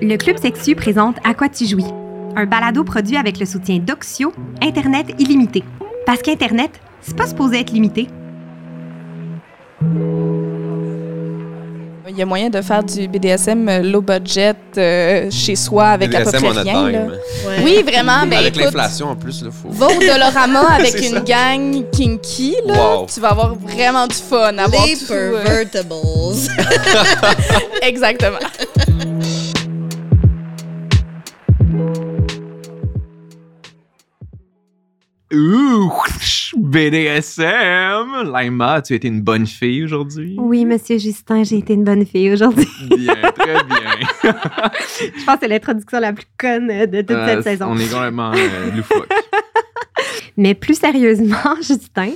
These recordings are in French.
Le Club Sexu présente À quoi tu jouis, un balado produit avec le soutien d'Oxio, Internet illimité. Parce qu'Internet, c'est pas supposé être limité. Il y a moyen de faire du BDSM euh, low budget euh, chez soi avec à peu BDSM près rien. Oui, vraiment. Ben, Avec l'inflation en plus, il faut. Va au Dolorama avec une ça. gang kinky, là. Wow. Tu vas avoir vraiment du fun. à Avoir Les tout, euh. Exactement. Ouh, BDSM! Laima, tu as été une bonne fille aujourd'hui? Oui, Monsieur Justin, j'ai été une bonne fille aujourd'hui. Bien, très bien. Je pense que c'est l'introduction la plus conne de toute Euh, cette saison. On est complètement euh, loufoque. Mais plus sérieusement, Justin,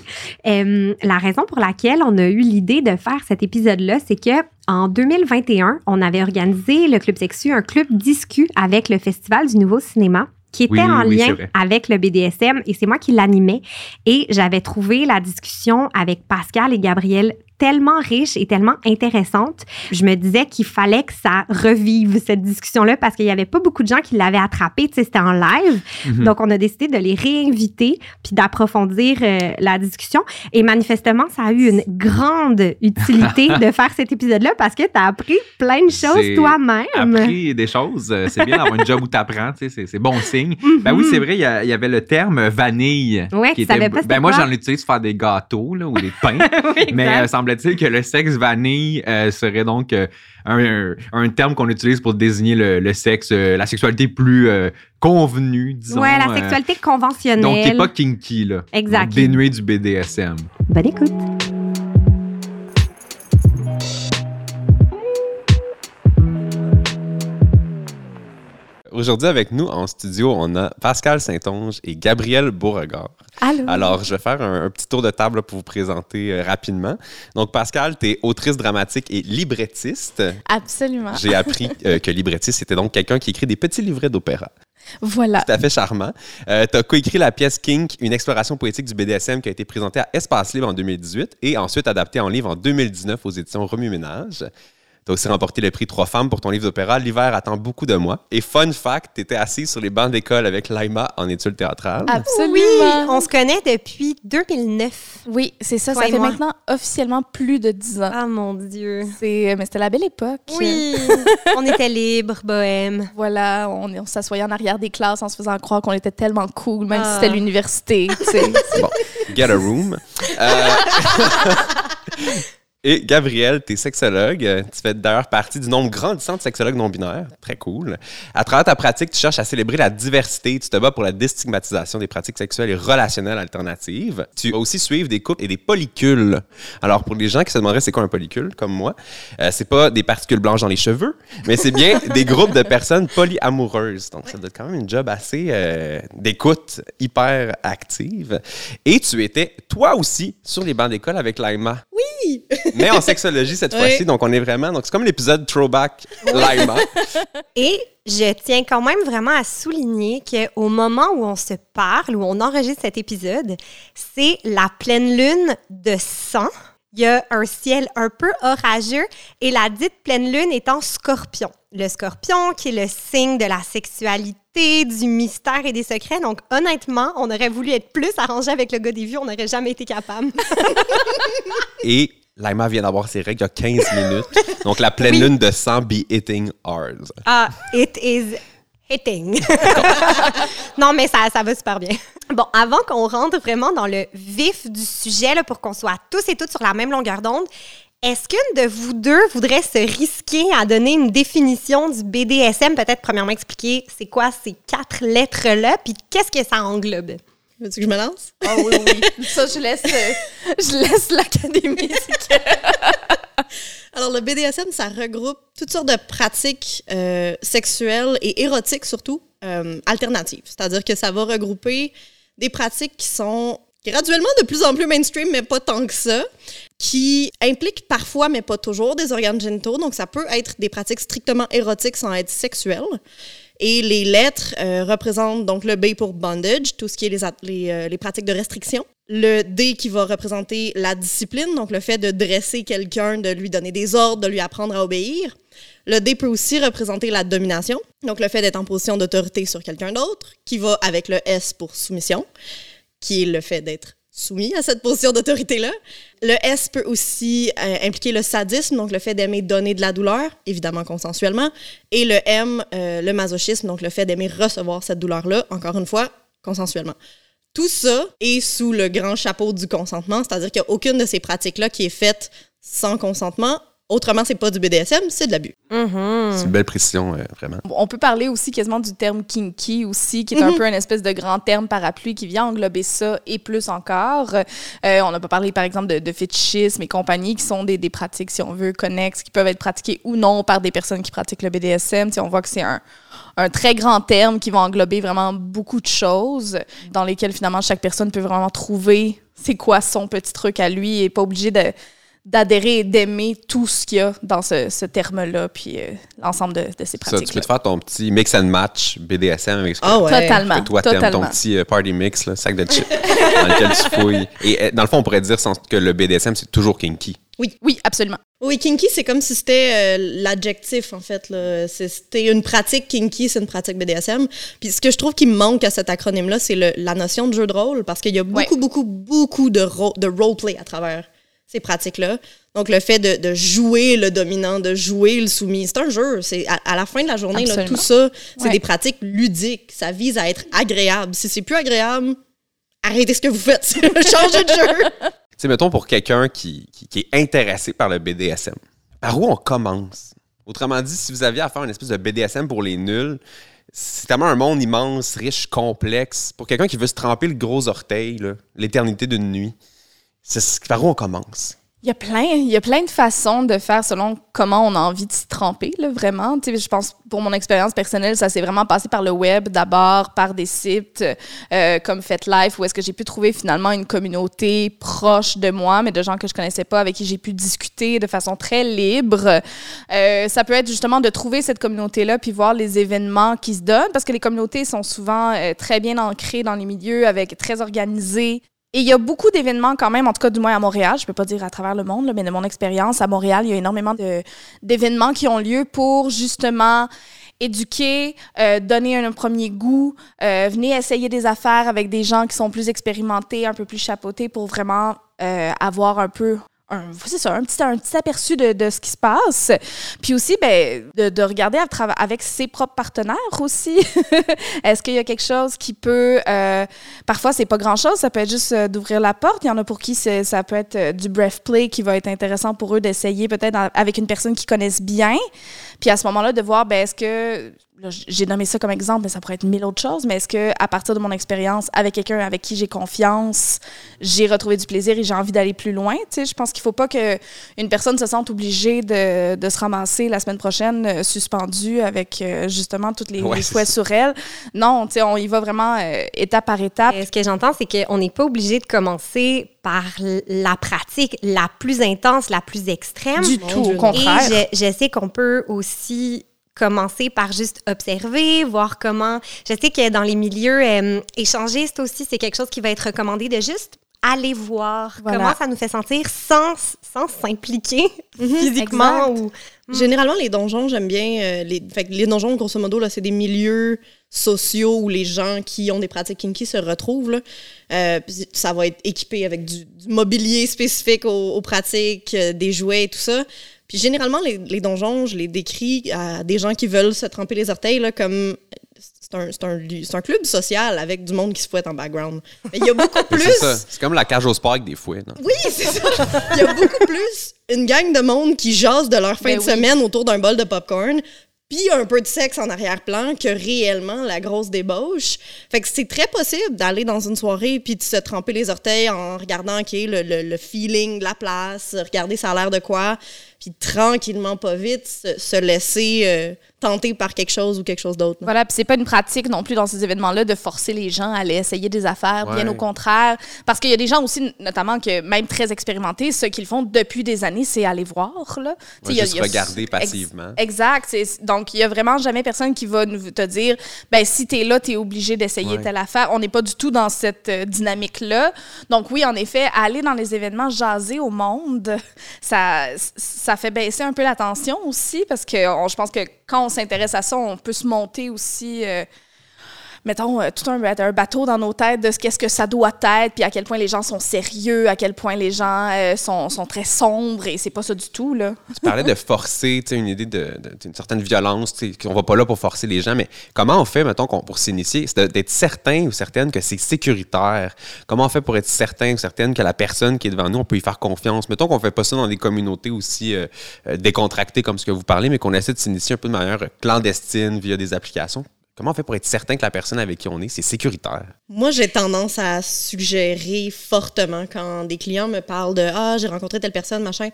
euh, la raison pour laquelle on a eu l'idée de faire cet épisode-là, c'est que en 2021, on avait organisé le Club Sexu, un club discu avec le Festival du Nouveau Cinéma qui était Oui, en oui, lien avec le BDSM et c'est moi qui l'animais. Et j'avais trouvé la discussion avec Pascal et Gabriel tellement riche et tellement intéressante. Je me disais qu'il fallait que ça revive cette discussion-là parce qu'il y avait pas beaucoup de gens qui l'avaient attrapé, tu sais, c'était en live. Mhm. Donc, on a décidé de les réinviter puis d'approfondir euh, la discussion. Et manifestement, ça a eu une grande utilité de faire cet épisode-là parce que tu as appris plein de choses J'ai toi-même. appris des choses. Euh, C'est bien d'avoir un job où tu apprends, tu sais, c'est- bon signe. Ben oui, c'est vrai, il y, avait le terme vanille. Mhm. Ouais, qui tu savais pas ben moi, j'en utilise pour faire des gâteaux là, ou des pains. Oui, Mais euh, semble-t-il que le sexe vanille euh, serait donc euh, un, un terme qu'on utilise pour désigner le, le sexe, euh, la sexualité plus convenue, disons. ouais, la sexualité conventionnelle. donc, qui n'est pas kinky, là. Exact. Donc, dénué du BDSM. Bonne écoute. Aujourd'hui, avec nous en studio, on a Pascal Saint-Onge et Gabriel Beauregard. Allô? Alors, je vais faire un, un petit tour de table pour vous présenter euh, rapidement. Donc, Pascal, tu es autrice dramatique et librettiste. Absolument. J'ai appris euh, que librettiste, c'était donc quelqu'un qui écrit des petits livrets d'opéra. Voilà. Tout à fait charmant. Euh, tu as coécrit la pièce Kink, une exploration poétique du BDSM qui a été présentée à Espace Libre en 2018 et ensuite adaptée en livre en 2019 aux éditions Remue Ménage. Tu as aussi remporté le prix Trois femmes pour ton livre d'opéra L'hiver attend beaucoup de moi. Et fun fact, tu étais assise sur les bancs d'école avec Laima en études théâtrales. Absolument. Oui, on se connaît depuis 2009. Oui, c'est ça. Toi ça fait moi. maintenant officiellement plus de 10 ans. Ah mon Dieu. C'est, mais c'était la belle époque. Oui, on était libres, bohème. Voilà, on, on s'assoyait en arrière des classes en se faisant croire qu'on était tellement cool, même si Ah. c'était l'université. tu sais. Bon, get a room. Euh, Et Gabriel, tu es sexologue. Euh, Tu fais d'ailleurs partie du nombre grandissant de sexologues non-binaires. Très cool. À travers ta pratique, tu cherches à célébrer la diversité. Tu te bats pour la déstigmatisation des pratiques sexuelles et relationnelles alternatives. Tu vas aussi suivre des couples et des polycules. Alors, pour les gens qui se demanderaient c'est quoi un polycule, comme moi, euh, c'est pas des particules blanches dans les cheveux, mais c'est bien des groupes de personnes polyamoureuses. Donc, ça doit être quand même une job assez euh, d'écoute hyper active. Et tu étais, toi aussi, sur les bancs d'école avec Laima. Oui! Mais en sexologie cette Oui. fois-ci, donc on est vraiment. Donc c'est comme l'épisode Throwback Laima. Et je tiens quand même vraiment à souligner qu'au moment où on se parle, où on enregistre cet épisode, c'est la pleine lune de sang. Il y a un ciel un peu orageux et la dite pleine lune est en scorpion. Le scorpion qui est le signe de la sexualité, du mystère et des secrets. Donc honnêtement, on aurait voulu être plus arrangé avec le gars des vues, on n'aurait jamais été capable. Et Laima vient d'avoir ses règles il y a 15 minutes. Donc la pleine Oui. lune de sang be hitting hard. Ah, it is hitting. non, mais ça, ça va super bien. Bon, avant qu'on rentre vraiment dans le vif du sujet, là, pour qu'on soit tous et toutes sur la même longueur d'onde, est-ce qu'une de vous deux voudrait se risquer à donner une définition du BDSM? Peut-être premièrement expliquer c'est quoi ces quatre lettres-là, puis qu'est-ce que ça englobe? Veux-tu que je me lance? Ah oui, oui. Ça, je laisse, euh, je laisse l'académie. Alors, le BDSM, ça regroupe toutes sortes de pratiques euh, sexuelles et érotiques, surtout, euh, alternatives. C'est-à-dire que ça va regrouper des pratiques qui sont graduellement de plus en plus mainstream, mais pas tant que ça, qui impliquent parfois, mais pas toujours, des organes génitaux. Donc, ça peut être des pratiques strictement érotiques sans être sexuelles. Et les lettres euh, représentent donc le B pour bondage, tout ce qui est les, euh, les pratiques de restriction. Le D qui va représenter la discipline, donc le fait de dresser quelqu'un, de lui donner des ordres, de lui apprendre à obéir. Le D peut aussi représenter la domination, donc le fait d'être en position d'autorité sur quelqu'un d'autre, qui va avec le S pour soumission, qui est le fait d'être soumis à cette position d'autorité-là. Le S peut aussi euh, impliquer le sadisme, donc le fait d'aimer donner de la douleur, évidemment consensuellement. Et le M, euh, le masochisme, donc le fait d'aimer recevoir cette douleur-là, encore une fois, consensuellement. Tout ça est sous le grand chapeau du consentement, c'est-à-dire qu'il n'y a aucune de ces pratiques-là qui est faite sans consentement. Autrement, c'est pas du BDSM, c'est de l'abus. Mhm. C'est une belle précision, euh, vraiment. On peut parler aussi quasiment du terme kinky aussi, qui est un peu une espèce de grand terme parapluie qui vient englober ça et plus encore. Euh, on n'a pas parlé, par exemple, de, de fétichisme et compagnie, qui sont des, des pratiques, si on veut, connexes, qui peuvent être pratiquées ou non par des personnes qui pratiquent le BDSM. Tu sais, on voit que c'est un, un très grand terme qui va englober vraiment beaucoup de choses, dans lesquelles finalement chaque personne peut vraiment trouver c'est quoi son petit truc à lui et pas obligé de d'adhérer et d'aimer tout ce qu'il y a dans ce, ce terme-là, puis euh, l'ensemble de, de ces Ça, tu pratiques peux te faire ton petit mix and match BDSM avec ce que Ah ouais. Totalement. que toi t'aimes, ton totalement. petit euh, party mix, là, sac de chips dans lequel tu fouilles. Et euh, dans le fond, on pourrait dire sans- que le BDSM, c'est toujours kinky. Oui, absolument. Oui, kinky, c'est comme si c'était euh, l'adjectif, en fait. C'était une pratique kinky, c'est une pratique BDSM. Puis ce que je trouve qui me manque à cet acronyme-là, c'est le- la notion de jeu de rôle, parce qu'il y a beaucoup, Ouais. beaucoup, beaucoup de, ro- de roleplay à travers ces pratiques-là. Donc, le fait de, de jouer le dominant, de jouer le soumis, c'est un jeu. C'est à, à la fin de la journée, là, tout ça, c'est Ouais. des pratiques ludiques. Ça vise à être agréable. Si c'est plus agréable, arrêtez ce que vous faites. Changez de jeu. Tu sais, mettons pour quelqu'un qui, qui, qui est intéressé par le BDSM, par où on commence? Autrement dit, si vous aviez à faire une espèce de BDSM pour les nuls, c'est tellement un monde immense, riche, complexe. Pour quelqu'un qui veut se tremper le gros orteil, l'éternité d'une nuit, c'est par où on commence? Il y a plein, il y a plein de façons de faire selon comment on a envie de s'y tremper, là, vraiment. Tu sais, je pense, pour mon expérience personnelle, ça s'est vraiment passé par le web d'abord, par des sites euh, comme FetLife, où est-ce que j'ai pu trouver finalement une communauté proche de moi, mais de gens que je connaissais pas, avec qui j'ai pu discuter de façon très libre. Euh, ça peut être justement de trouver cette communauté-là, puis voir les événements qui se donnent, parce que les communautés sont souvent euh, très bien ancrées dans les milieux, avec très organisées, et il y a beaucoup d'événements quand même, en tout cas du moins à Montréal, je peux pas dire à travers le monde, mais de mon expérience, à Montréal, il y a énormément d'événements qui ont lieu pour justement éduquer, euh, donner un, premier goût, euh, venir essayer des affaires avec des gens qui sont plus expérimentés, un peu plus chapeautés pour vraiment euh, avoir un peu un, ça, un petit, un petit aperçu de, de ce qui se passe. Puis aussi, ben, de, de regarder avec ses propres partenaires aussi. Est-ce qu'il y a quelque chose qui peut... euh, parfois, c'est pas grand-chose. Ça peut être juste euh, d'ouvrir la porte. Il y en a pour qui ça peut être euh, du breath play qui va être intéressant pour eux d'essayer peut-être avec une personne qu'ils connaissent bien. Puis à ce moment-là, de voir, ben, est-ce que... J'ai nommé ça comme exemple, mais ça pourrait être mille autres choses. Mais est-ce que à partir de mon expérience avec quelqu'un avec qui j'ai confiance, j'ai retrouvé du plaisir et j'ai envie d'aller plus loin? Tu sais, je pense qu'il faut pas que une personne se sente obligée de, de se ramasser la semaine prochaine euh, suspendue avec euh, justement toutes les, Ouais, les ça. sur elle. Non, tu sais, on y va vraiment euh, étape par étape. Ce que j'entends, c'est qu'on n'est pas obligé de commencer par la pratique la plus intense, la plus extrême. Du tout, au contraire. Et je, je sais qu'on peut aussi commencer par juste observer, voir comment. Je sais que dans les milieux euh, échangistes aussi, c'est quelque chose qui va être recommandé de juste aller voir Voilà. comment ça nous fait sentir sans sans s'impliquer physiquement Exact. ou Généralement, les donjons, j'aime bien. euh, les, fait les donjons, grosso modo, là, c'est des milieux sociaux où les gens qui ont des pratiques kinky se retrouvent. là. Euh, ça va être équipé avec du, du mobilier spécifique aux, aux pratiques, euh, des jouets et tout ça. Puis généralement, les, les donjons, je les décris à des gens qui veulent se tremper les orteils là, comme. C'est un, c'est un, un club social avec du monde qui se fouette en background. Mais il y a beaucoup plus. C'est comme la cage au sport avec des fouets. non? Oui, c'est ça. Il y a beaucoup plus une gang de monde qui jase de leur fin Ben de oui. semaine autour d'un bol de popcorn, puis un peu de sexe en arrière-plan que réellement la grosse débauche. Fait que c'est très possible d'aller dans une soirée puis de se tremper les orteils en regardant OK, le, le- le feeling de la place, regarder ça a l'air de quoi, puis tranquillement, pas vite, se, se laisser euh, tenté par quelque chose ou quelque chose d'autre. là. Voilà, puis c'est pas une pratique non plus dans ces événements-là de forcer les gens à aller essayer des affaires, bien au contraire. Parce qu'il y a des gens aussi, notamment que même très expérimentés, ceux qui le font depuis des années, c'est aller voir. Là. Ouais, il y a- juste il y a- regarder Ex- passivement. Exact. Donc, il y a vraiment jamais personne qui va nous- te dire, ben si t'es là, t'es obligé d'essayer Ouais. telle affaire. On n'est pas du tout dans cette euh, dynamique-là. Donc, oui, en effet, aller dans les événements, jaser au monde, ça, ça fait baisser un peu la tension aussi parce que on- je pense que quand on s'intéresse à ça, on peut se monter aussi. Mettons, euh, tout un, bateau dans nos têtes de ce qu'est-ce que ça doit être, puis à quel point les gens sont sérieux, à quel point les gens euh, sont, sont très sombres, et c'est pas ça du tout, là. Tu parlais de forcer, tu une idée de- de- d'une certaine violence, qu'on va pas là pour forcer les gens, mais comment on fait, mettons, pour s'initier, c'est de- d'être certain ou certaine que c'est sécuritaire? Comment on fait pour être certain ou certaine que la personne qui est devant nous, on peut y faire confiance? Mettons qu'on fait pas ça dans des communautés aussi euh, décontractées comme ce que vous parlez, mais qu'on essaie de s'initier un peu de manière clandestine via des applications. Comment on fait pour être certain que la personne avec qui on est, c'est sécuritaire? Moi, j'ai tendance à suggérer fortement quand des clients me parlent de Ah, j'ai rencontré telle personne, machin.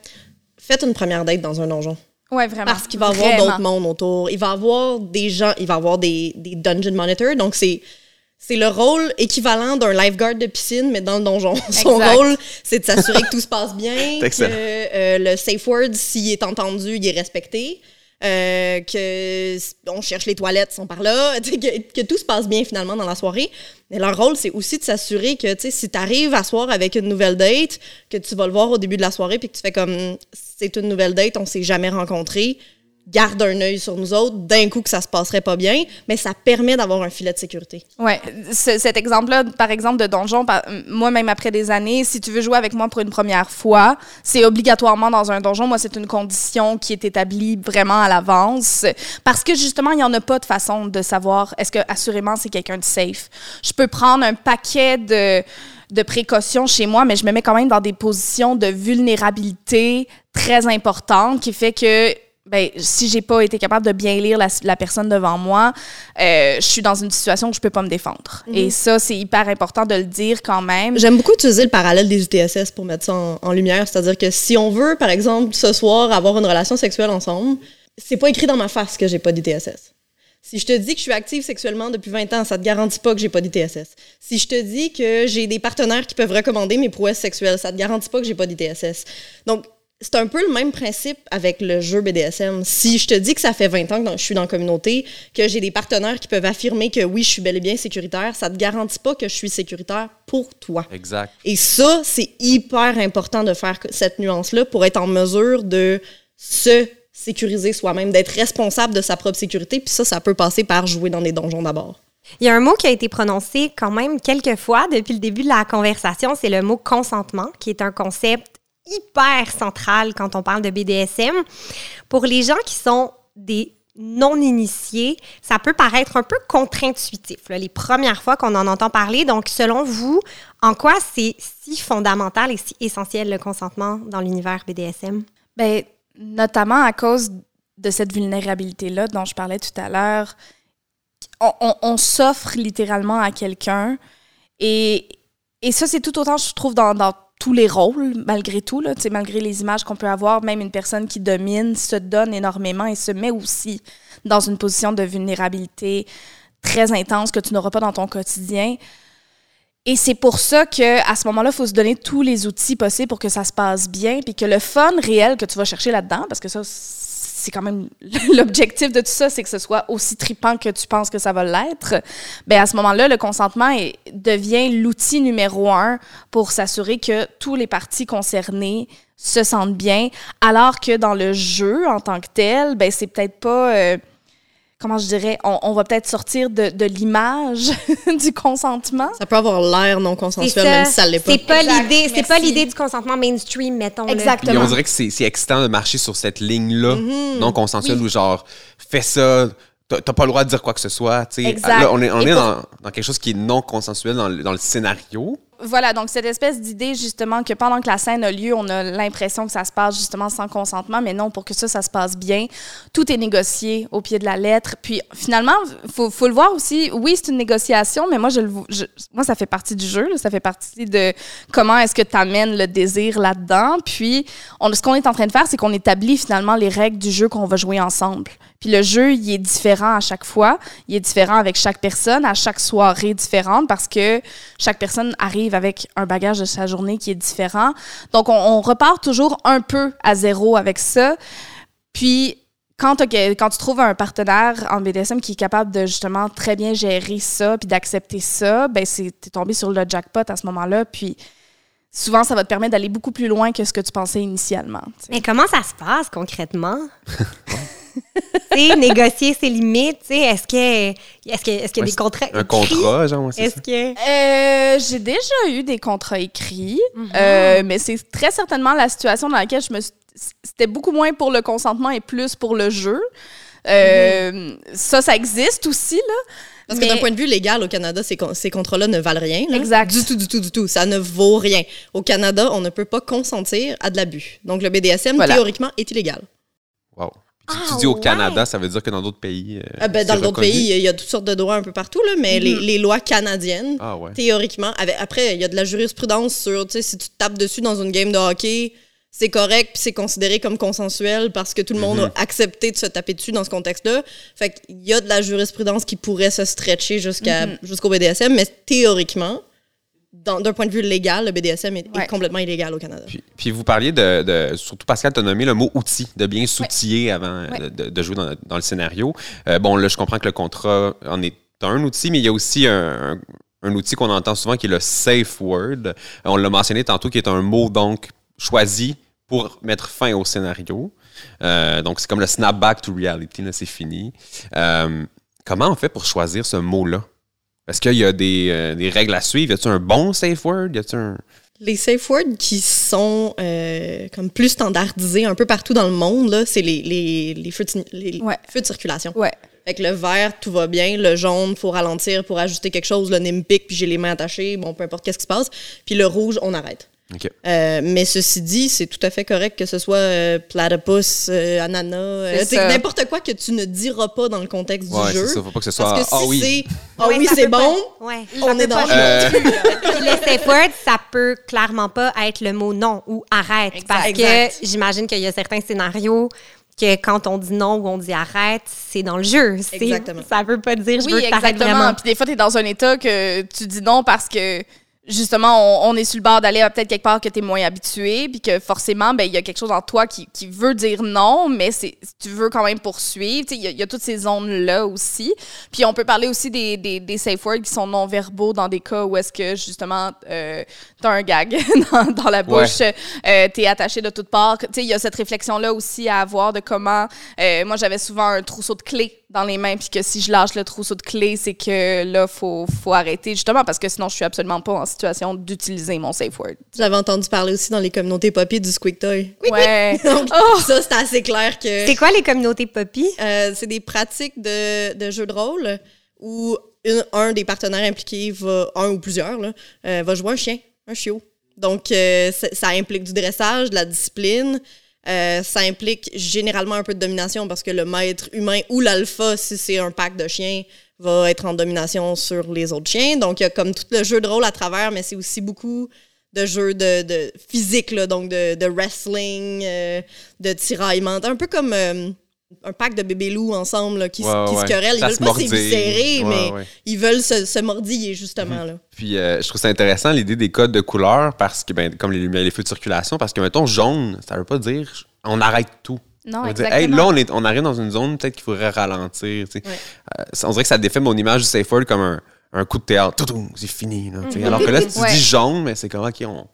Faites une première date dans un donjon. Ouais, vraiment. Parce qu'il va y avoir d'autres mondes autour. Il va y avoir des gens, il va y avoir des, des dungeon monitors. Donc, c'est. C'est le rôle équivalent d'un lifeguard de piscine, mais dans le donjon. Son rôle, c'est de s'assurer que tout se passe bien, que euh, le safe word, s'il est entendu, il est respecté, euh, que on cherche les toilettes, sont par là, que, que tout se passe bien finalement dans la soirée. Mais leur rôle, c'est aussi de s'assurer que si tu arrives à soir avec une nouvelle date, que tu vas le voir au début de la soirée, puis que tu fais comme c'est une nouvelle date, on s'est jamais rencontrés garde un œil sur nous autres, d'un coup que ça se passerait pas bien, mais ça permet d'avoir un filet de sécurité. Ce- cet exemple-là, par exemple, de donjon, moi, même après des années, si tu veux jouer avec moi pour une première fois, c'est obligatoirement dans un donjon. Moi, c'est une condition qui est établie vraiment à l'avance parce que justement, il n'y en a pas de façon de savoir est-ce que, assurément, c'est quelqu'un de safe. Je peux prendre un paquet de de précautions chez moi, mais je me mets quand même dans des positions de vulnérabilité très importantes qui fait que ben, si j'ai pas été capable de bien lire la, la personne devant moi, euh, je suis dans une situation où je peux pas me défendre. Et ça, c'est hyper important de le dire quand même. J'aime beaucoup utiliser le parallèle des UTSS pour mettre ça en, en lumière, c'est-à-dire que si on veut, par exemple, ce soir, avoir une relation sexuelle ensemble, c'est pas écrit dans ma face que j'ai pas d'ITSS. Si je te dis que je suis active sexuellement depuis 20 ans, ça te garantit pas que j'ai pas d'ITSS. Si je te dis que j'ai des partenaires qui peuvent recommander mes prouesses sexuelles, ça te garantit pas que j'ai pas d'ITSS. Donc, c'est un peu le même principe avec le jeu BDSM. Si je te dis que ça fait 20 ans que je suis dans la communauté, que j'ai des partenaires qui peuvent affirmer que oui, je suis bel et bien sécuritaire, ça te garantit pas que je suis sécuritaire pour toi. Exact. Et ça, c'est hyper important de faire cette nuance-là pour être en mesure de se sécuriser soi-même, d'être responsable de sa propre sécurité. Puis ça, ça peut passer par jouer dans des donjons d'abord. Il y a un mot qui a été prononcé quand même quelques fois depuis le début de la conversation, c'est le mot consentement, qui est un concept hyper central quand on parle de BDSM. Pour les gens qui sont des non-initiés, ça peut paraître un peu contre-intuitif les premières fois qu'on en entend parler. Donc, selon vous, en quoi c'est si fondamental et si essentiel le consentement dans l'univers BDSM? Ben, notamment à cause de cette vulnérabilité-là dont je parlais tout à l'heure. On s'offre littéralement à quelqu'un. Et, et ça, c'est tout autant, je trouve, dans, dans tous les rôles, malgré tout, là, malgré les images qu'on peut avoir, même une personne qui domine se donne énormément et se met aussi dans une position de vulnérabilité très intense que tu n'auras pas dans ton quotidien. Et c'est pour ça que à ce moment-là, il faut se donner tous les outils possibles pour que ça se passe bien, puis que le fun réel que tu vas chercher là-dedans, parce que ça, c'est quand même l'objectif de tout ça, c'est que ce soit aussi tripant que tu penses que ça va l'être. Ben à ce moment-là, le consentement devient l'outil numéro un pour s'assurer que tous les parties concernées se sentent bien, alors que dans le jeu en tant que tel, ben c'est peut-être pas euh, comment je dirais, on, on va peut-être sortir de, de l'image du consentement. Ça peut avoir l'air non consensuel, C'est même si ça l'est pas. C'est pas l'idée, c'est pas l'idée du consentement mainstream, mettons. là. Exactement. on dirait que c'est excitant de marcher sur cette ligne-là, Mhm. non consensuelle, où genre, fais ça, t'as pas le droit de dire quoi que ce soit. tu sais. Exact. Là, on est, on Et est pour- dans, dans quelque chose qui est non consensuel dans, le- dans le scénario. Voilà, donc cette espèce d'idée justement que pendant que la scène a lieu, on a l'impression que ça se passe justement sans consentement, mais non, pour que ça, ça se passe bien, tout est négocié au pied de la lettre. Puis finalement, faut, faut le voir aussi. Oui, c'est une négociation, mais moi, je, je- moi, ça fait partie du jeu. ça fait partie de comment est-ce que tu amènes le désir là-dedans. Puis on, ce qu'on est en train de faire, c'est qu'on établit finalement les règles du jeu qu'on va jouer ensemble. Puis le jeu, il est différent à chaque fois. Il est différent avec chaque personne, à chaque soirée différente, parce que chaque personne arrive avec un bagage de sa journée qui est différent. Donc, on, on repart toujours un peu à zéro avec ça. Puis, quand, tu trouves un partenaire en BDSM qui est capable de justement très bien gérer ça, puis d'accepter ça, ben c'est t'es tombé sur le jackpot à ce moment-là. Puis, souvent, ça va te permettre d'aller beaucoup plus loin que ce que tu pensais initialement. tu sais. Mais comment ça se passe concrètement? tu sais, négocier ses limites, tu sais, est-ce que est-ce que est-ce qu'il y a Ouais, des contrats Un écrits? contrat, genre, c'est Est-ce ça. que Euh, j'ai déjà eu des contrats écrits, euh, mais c'est très certainement la situation dans laquelle je me suis- c'était beaucoup moins pour le consentement et plus pour le jeu. Euh, Ça, ça existe aussi, là. Parce Mais- que d'un point de vue légal, au Canada, ces, con- ces contrats-là ne valent rien. là. Exact. Du tout, du tout, du tout. Ça ne vaut rien. Au Canada, on ne peut pas consentir à de l'abus. Donc, le BDSM, Voilà. théoriquement, est illégal. Wow. Tu, Ah, tu dis au ouais. Canada, ça veut dire que dans d'autres pays. euh, Ah, ben, dans d'autres pays, il y a toutes sortes de droits un peu partout, là, mais les, les lois canadiennes, Ah ouais. théoriquement, avec- après, il y a de la jurisprudence sur, tu sais, si tu te tapes dessus dans une game de hockey, c'est correct, puis c'est considéré comme consensuel parce que tout le monde Mhm. a accepté de se taper dessus dans ce contexte-là. Fait qu'il y a de la jurisprudence qui pourrait se stretcher jusqu'à, Mhm. jusqu'au BDSM, mais théoriquement, d'un point de vue légal, le BDSM est, complètement illégal au Canada. Puis, puis vous parliez de, de- Surtout Pascal, tu as nommé le mot outil, de bien s'outiller avant euh, Ouais. de, de jouer dans, dans le scénario. Euh, bon, là, je comprends que le contrat en est un outil, mais il y a aussi un, un- un outil qu'on entend souvent qui est le safe word. Euh, on l'a mentionné tantôt, qui est un mot donc choisi pour mettre fin au scénario. Euh, donc, c'est comme le snapback to reality, là, c'est fini. Euh, comment on fait pour choisir ce mot-là? Est-ce qu'il y a des, euh, des règles à suivre? Y a-t-il un bon safe word? Y a-t-il un. Les safe words qui sont euh, comme plus standardisés un peu partout dans le monde, là, c'est les, les, les, feux de, les Ouais. feux de circulation. Ouais. Fait que le vert, tout va bien. Le jaune, faut ralentir pour ajuster quelque chose. Le me pique, puis j'ai les mains attachées. Bon, peu importe qu'est-ce qui se passe. Puis le rouge, on arrête. Euh, mais ceci dit, c'est tout à fait correct que ce soit euh, platypus, euh, ananas, euh, n'importe quoi que tu ne diras pas dans le contexte Ouais, du jeu. ça. Faut pas que ce soit. Parce que si ah oui. c'est ah oui, c'est pas- bon, Ouais. on est dans le Euh, Puis le safe word, ça peut clairement pas être le mot non ou arrête. Exact. Parce Exact. que j'imagine qu'il y a certains scénarios que quand on dit non ou on dit arrête, c'est dans le jeu. Exactement. Ça veut pas dire je Oui, veux que exactement. vraiment. Puis des fois, tu es dans un état que tu dis non parce que justement, on, on est sur le bord d'aller à peut-être quelque part que tu es moins habitué, puis que forcément, ben, il y a quelque chose en toi qui, qui veut dire non, mais c'est tu veux quand même poursuivre. Il y, a- il y a toutes ces zones-là aussi. Puis on peut parler aussi des, des, des safe words qui sont non-verbaux dans des cas où est-ce que justement, euh, tu as un gag dans, dans la bouche, euh, tu es attaché de toutes parts. Il y a cette réflexion-là aussi à avoir de comment. euh, moi, j'avais souvent un trousseau de clés dans les mains, puis que si je lâche le trousseau de clés, c'est que là, faut, faut arrêter, justement, parce que sinon, je suis absolument pas en situation d'utiliser mon safe word. J'avais entendu parler aussi dans les communautés poppy du squeak toy. Ouais. Donc, Oh! ça, c'est assez clair que C'est quoi les communautés poppy? euh, c'est des pratiques de, de jeux de rôle où une- un des partenaires impliqués va, un ou plusieurs, là, euh, va jouer un chien, un chiot. Donc, euh, ça, ça implique du dressage, de la discipline. Euh, ça implique généralement un peu de domination parce que le maître humain ou l'alpha, si c'est un pack de chiens, va être en domination sur les autres chiens. Donc, il y a comme tout le jeu de rôle à travers, mais c'est aussi beaucoup de jeux de, de physique, donc de, de wrestling, euh, de tiraillement. Un peu comme euh, un pack de bébés loups ensemble là, qui, s- Ouais, qui ouais. se querellent. Ils Ça veulent se pas s'éviscérer, Ouais, mais ouais. ils veulent se, se mordiller, justement. Là. Puis euh, je trouve ça intéressant l'idée des codes de couleur parce que ben comme les lumières, les feux de circulation parce que mettons jaune, ça veut pas dire on arrête tout. Non, Ça veut dire, exactement. hey, là on est on arrive dans une zone peut-être qu'il faudrait ralentir. tu sais. Ouais. Euh, on dirait que ça défait mon image du safe word comme un, un coup de théâtre. C'est fini. là, tu sais. Alors que là si tu Ouais. dis jaune, mais c'est comme ok on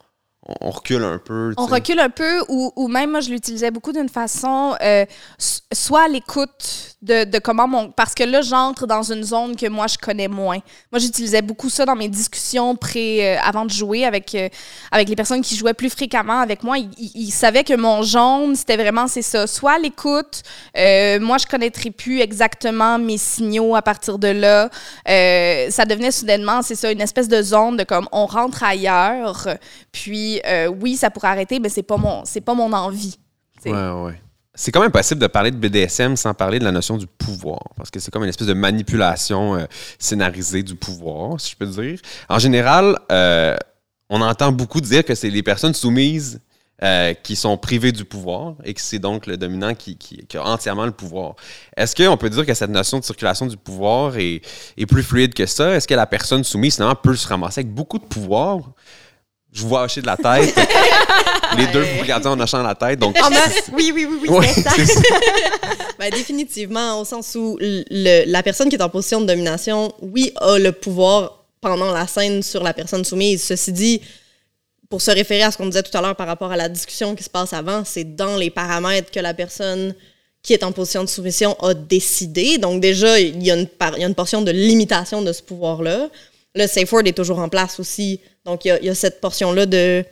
on recule un peu. On sais. recule un peu, ou, ou même moi, je l'utilisais beaucoup d'une façon, euh, soit à l'écoute de, de comment mon. Parce que là, j'entre dans une zone que moi, je connais moins. Moi, j'utilisais beaucoup ça dans mes discussions pré, euh, avant de jouer avec, euh, avec les personnes qui jouaient plus fréquemment avec moi. Ils, ils- ils savaient que mon jaune, c'était vraiment, c'est ça. Soit à l'écoute, moi, je connaîtrais plus exactement mes signaux à partir de là. Ça devenait soudainement, c'est ça, une espèce de zone de comme on rentre ailleurs. Puis euh, oui, ça pourrait arrêter, mais c'est pas mon, c'est pas mon envie. Ouais, ouais. C'est quand même possible de parler de BDSM sans parler de la notion du pouvoir, parce que c'est comme une espèce de manipulation euh, scénarisée du pouvoir, si je peux dire. En général, euh, on entend beaucoup dire que c'est les personnes soumises qui sont privées du pouvoir et que c'est donc le dominant qui, qui- qui a entièrement le pouvoir. Est-ce qu'on peut dire que cette notion de circulation du pouvoir est, est plus fluide que ça? Est-ce que la personne soumise, finalement, peut se ramasser avec beaucoup de pouvoir? Je vous vois hocher de la tête. les deux, vous regardez en hochant la tête. Donc, oui, oui, oui, oui, c'est ça. Ben, définitivement, au sens où le- la personne qui est en position de domination, oui, a le pouvoir pendant la scène sur la personne soumise. Ceci dit, pour se référer à ce qu'on disait tout à l'heure par rapport à la discussion qui se passe avant, c'est dans les paramètres que la personne qui est en position de soumission a décidé. Donc déjà, il y a une, par- il y a une portion de limitation de ce pouvoir-là. Le safe word est toujours en place aussi. Donc il y y a cette portion-là de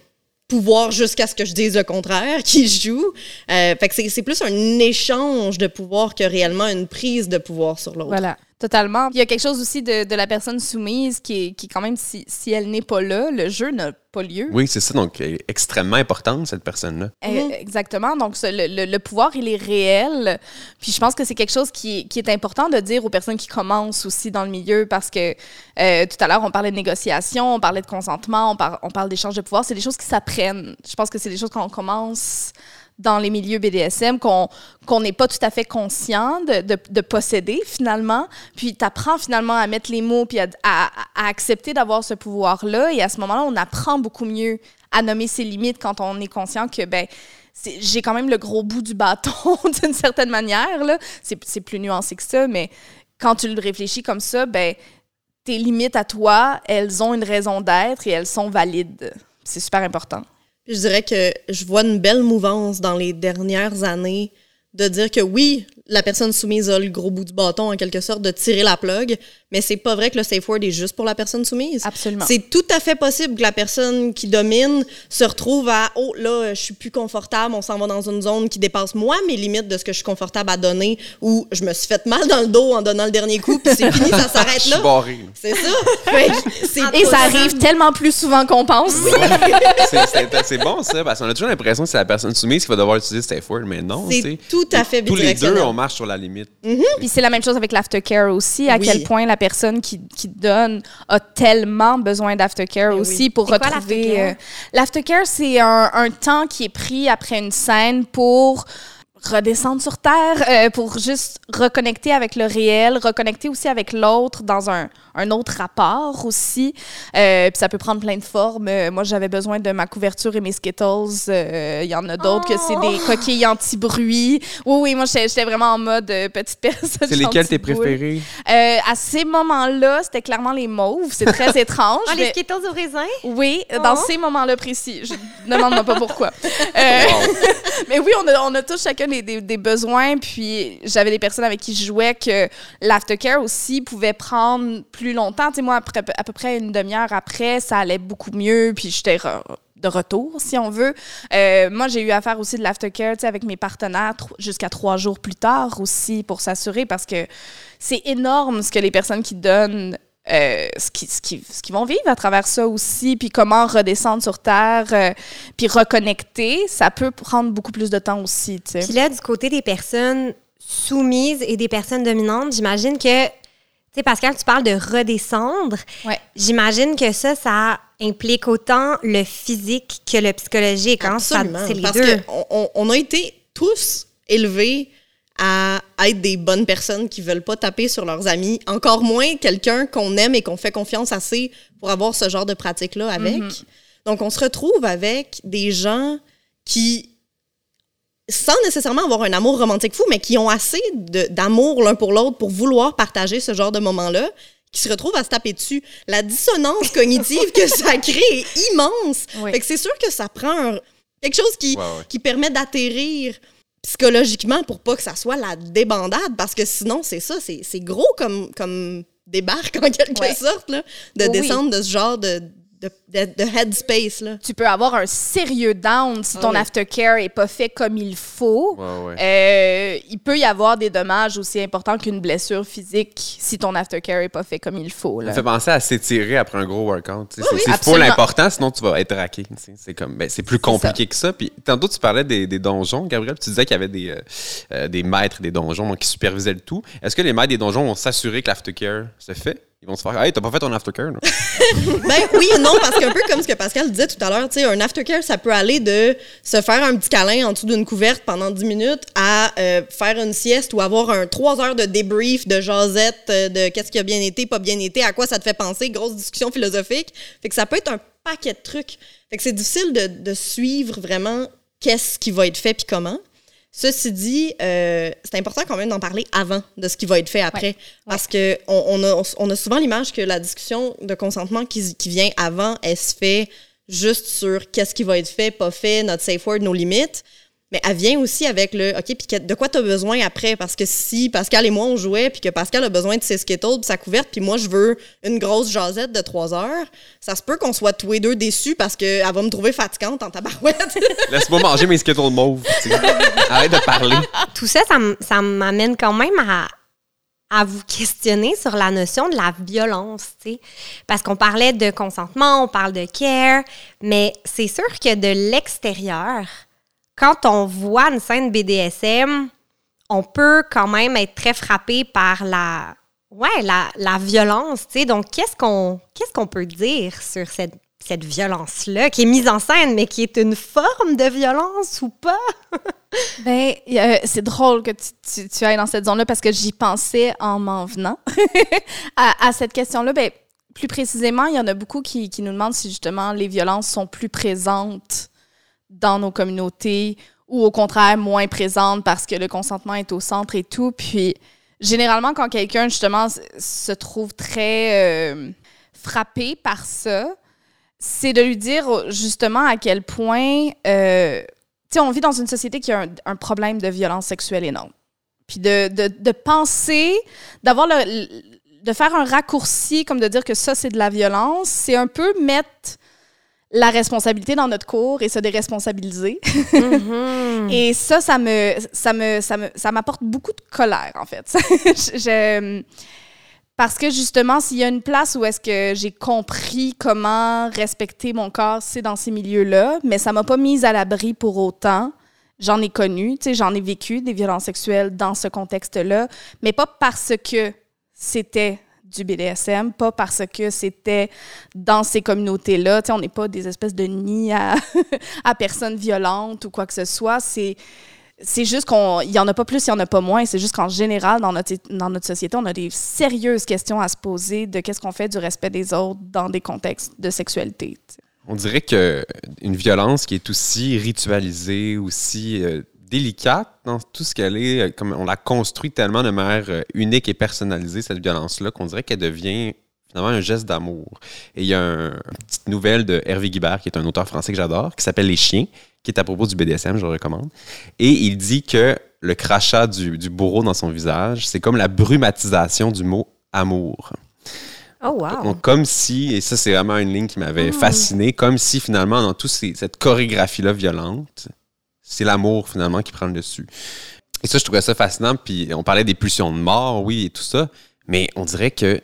pouvoir jusqu'à ce que je dise le contraire qui joue. Euh, fait que c'est plus un échange de pouvoir que réellement une prise de pouvoir sur l'autre. Voilà, totalement. Il y a quelque chose aussi de, de la personne soumise qui est, qui quand même, si, si elle n'est pas là, le jeu n'a pas lieu. Oui, c'est ça. Donc, elle est extrêmement importante, cette personne-là. Euh, Exactement. Donc, ce- le, le- le pouvoir, il est réel. Puis, je pense que c'est quelque chose qui, qui est important de dire aux personnes qui commencent aussi dans le milieu parce que euh, tout à l'heure, on parlait de négociation, on parlait de consentement, on, par- on parle d'échange de pouvoir. C'est des choses qui s'apprennent. Je pense que c'est des choses qu'on commence dans les milieux BDSM qu'on qu'on n'est pas tout à fait conscient de, de, de posséder finalement. Puis tu apprends finalement à mettre les mots puis à, accepter d'avoir ce pouvoir-là. Et à ce moment-là, on apprend beaucoup mieux à nommer ses limites quand on est conscient que ben j'ai quand même le gros bout du bâton d'une certaine manière. c'est plus nuancé que ça, mais quand tu le réfléchis comme ça, ben tes limites à toi, elles ont une raison d'être et elles sont valides. C'est super important. Je dirais que je vois une belle mouvance dans les dernières années de dire que oui, la personne soumise a le gros bout du bâton en quelque sorte de tirer la plug, mais c'est pas vrai que le safe word est juste pour la personne soumise. Absolument. C'est tout à fait possible que la personne qui domine se retrouve à oh là, je suis plus confortable, on s'en va dans une zone qui dépasse moi mes limites de ce que je suis confortable à donner ou je me suis fait mal dans le dos en donnant le dernier coup puis c'est fini, ça Je s'arrête suis là. barré. C'est ça. Et ça arrive tellement plus souvent qu'on pense. C'est- bon, ça, parce qu'on a toujours l'impression que c'est la personne soumise qui va devoir utiliser safe word, mais non. C'est tout à fait Tous les deux, on marche sur la limite. Puis c'est la même chose avec l'aftercare aussi, à Oui. quel point la personne qui, qui donne a tellement besoin d'aftercare aussi pour retrouver... l'aftercare? euh, L'aftercare, c'est un, un temps qui est pris après une scène pour redescendre sur Terre, euh, pour juste reconnecter avec le réel, reconnecter aussi avec l'autre dans un, un autre rapport aussi. Euh, puis ça peut prendre plein de formes. Euh, moi, j'avais besoin de ma couverture et mes Skittles. Euh, Il y en a d'autres que c'est des coquilles anti-bruit. Oui, oui, moi, j'étais j'étais vraiment en mode petite personne. C'est lesquels tes? Euh, à ces moments-là, c'était clairement les mauves. C'est très étrange. Ah, les Skittles au raisin? oui, dans Oh. ces moments-là précis. Je demande-moi pas pourquoi. Euh, mais oui, on a, on a tous chacun des, des- besoins. Puis j'avais des personnes avec qui je jouais que l'aftercare aussi pouvait prendre plus longtemps. Tu sais, moi, après, à peu près une demi-heure après, ça allait beaucoup mieux. Puis j'étais de retour, si on veut. Euh, moi, j'ai eu à faire aussi de l'aftercare avec mes partenaires jusqu'à trois jours plus tard aussi pour s'assurer parce que c'est énorme ce que les personnes qui donnent euh, ce qu'ils ce qui, ce qu'ils vont vivre à travers ça aussi, puis comment redescendre sur Terre, euh, puis reconnecter, ça peut prendre beaucoup plus de temps aussi, tu sais. Puis là, du côté des personnes soumises et des personnes dominantes, j'imagine que, tu sais, Pascal, tu parles de redescendre. Ouais. J'imagine que ça, ça implique autant le physique que le psychologique. Hein? Ça, Absolument. C'est les Parce deux. qu'on on, on a été tous élevés à être des bonnes personnes qui veulent pas taper sur leurs amis, encore moins quelqu'un qu'on aime et qu'on fait confiance assez pour avoir ce genre de pratique-là avec. Donc, on se retrouve avec des gens qui, sans nécessairement avoir un amour romantique fou, mais qui ont assez d'amour l'un pour l'autre pour vouloir partager ce genre de moment-là, qui se retrouvent à se taper dessus. La dissonance cognitive que ça crée est immense. Oui. Fait que c'est sûr que ça prend un- quelque chose qui, Ouais, ouais. qui permet d'atterrir psychologiquement pour pas que ça soit la débandade, parce que sinon, c'est ça, c'est gros comme, comme débarque en quelque Ouais. sorte, là, de Oui, oui. descendre de ce genre de, de, de, de headspace. Là. Tu peux avoir un sérieux down si ton oui. aftercare est pas fait comme il faut. Ouais, ouais. Euh, il peut y avoir des dommages aussi importants qu'une blessure physique si ton aftercare est pas fait comme il faut. Ça Là. fait penser à s'étirer après un gros workout. Oui, c'est oui, c'est full absolument. important, sinon tu vas être raqué. C'est comme, ben, c'est plus compliqué que ça. Puis tantôt tu parlais des, des donjons, Gabriel. Tu disais qu'il y avait des, euh, euh, des maîtres des donjons donc, qui supervisaient le tout. Est-ce que les maîtres des donjons vont s'assurer que l'aftercare se fait? Ils vont se faire, hey, t'as pas fait ton aftercare? Ben oui non, parce qu'un peu comme ce que Pascal disait tout à l'heure, un aftercare, ça peut aller de se faire un petit câlin en dessous d'une couverte pendant 10 minutes à euh, faire une sieste ou avoir un 3 heures de débrief de jasette, euh, de qu'est-ce qui a bien été, pas bien été, à quoi ça te fait penser, grosse discussion philosophique. Fait que ça peut être un paquet de trucs. Fait que c'est difficile de, de suivre vraiment qu'est-ce qui va être fait puis comment. Ceci dit, euh, c'est important quand même d'en parler avant de ce qui va être fait après. Parce que on, on a, on a souvent l'image que la discussion de consentement qui, qui vient avant, elle se fait juste sur qu'est-ce qui va être fait, pas fait, notre safe word, nos limites. Mais elle vient aussi avec le OK, puis de quoi tu as besoin après? Parce que si Pascal et moi, on jouait, puis que Pascal a besoin de ses Skittles, puis sa couverte, puis moi, je veux une grosse jasette de trois heures, ça se peut qu'on soit tous les deux déçus parce qu'elle va me trouver fatigante en tabarouette. Laisse-moi manger mes Skittles mauves. Arrête de parler. Tout ça, ça, m'amène quand même à, à vous questionner sur la notion de la violence, tu sais. Parce qu'on parlait de consentement, on parle de care, mais c'est sûr que de l'extérieur, quand on voit une scène BDSM, on peut quand même être très frappé par la, ouais, la, violence, tu sais. Donc, qu'est-ce qu'on qu'est-ce qu'on peut dire sur cette, cette violence-là, qui est mise en scène, mais qui est une forme de violence ou pas? Ben, a- c'est drôle que tu, ailles dans cette zone-là parce que j'y pensais en m'en venant à, cette question-là. Ben, plus précisément, il y en a beaucoup qui nous demandent si justement les violences sont plus présentes dans nos communautés ou au contraire moins présentes parce que le consentement est au centre et tout. Puis généralement, quand quelqu'un justement se trouve très euh, frappé par ça, c'est de lui dire justement à quel point euh, tu sais, on vit dans une société qui a un, problème de violence sexuelle énorme. Puis de, de, penser, d'avoir de faire un raccourci, comme de dire que ça, c'est de la violence, c'est un peu mettre la responsabilité dans notre cours et se déresponsabiliser. Et ça, ça me, ça me, ça me, ça m'apporte beaucoup de colère, en fait. Je- je- parce que justement, s'il y a une place où est-ce que j'ai compris comment respecter mon corps, c'est dans ces milieux-là, mais ça m'a pas mise à l'abri pour autant. J'en ai connu, tu sais, j'en ai vécu des violences sexuelles dans ce contexte-là, mais pas parce que c'était du BDSM, pas parce que c'était dans ces communautés-là. On n'est pas des espèces de nids à, personnes violentes ou quoi que ce soit. C'est c'est juste qu'il n'y en a pas plus, il n'y en a pas moins. C'est juste qu'en général, dans notre, dans notre société, on a des sérieuses questions à se poser de qu'est-ce qu'on fait du respect des autres dans des contextes de sexualité. On dirait que une violence qui est aussi ritualisée, aussi euh, délicate dans tout ce qu'elle est, euh, comme on la construit tellement de manière euh, unique et personnalisée, cette violence-là, qu'on dirait qu'elle devient finalement un geste d'amour. Et il y a un- une petite nouvelle de Hervé Guibert, qui est un auteur français que j'adore, qui s'appelle Les chiens, qui est à propos du BDSM, je le recommande. Et il dit que le crachat du, du bourreau dans son visage, c'est comme la brumatisation du mot amour. Oh, wow. Donc, comme si, et ça, c'est vraiment une ligne qui m'avait fasciné, comme si finalement, dans toute cette chorégraphie-là violente, c'est l'amour finalement qui prend le dessus. Et ça, je trouvais ça fascinant. Puis on parlait des pulsions de mort, oui, et tout ça, mais on dirait que.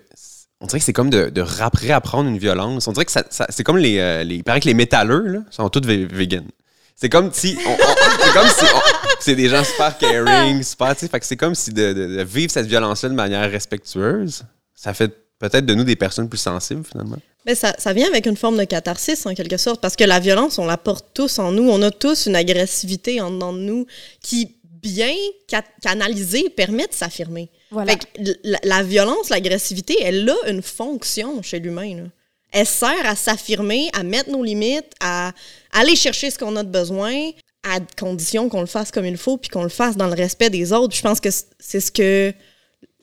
On dirait que c'est comme de, de réapprendre une violence. On dirait que c'est comme les, euh, les. Il paraît que les métalleux, là, sont tous vegan. C'est comme si. c'est comme si. c'est des gens super caring, super. Fait que c'est comme si de, de- de vivre cette violence-là de manière respectueuse, ça fait peut-être de nous des personnes plus sensibles, finalement. Mais ça, ça vient avec une forme de catharsis, en quelque sorte, parce que la violence, on la porte tous en nous. On a tous une agressivité en dedans de nous qui, bien ca- canalisée, permet de s'affirmer. Voilà. Fait que la, la violence, l'agressivité, elle a une fonction chez l'humain. Elle sert à s'affirmer, à mettre nos limites, à aller chercher ce qu'on a de besoin, à condition qu'on le fasse comme il faut, puis qu'on le fasse dans le respect des autres. Je pense que c'est ce que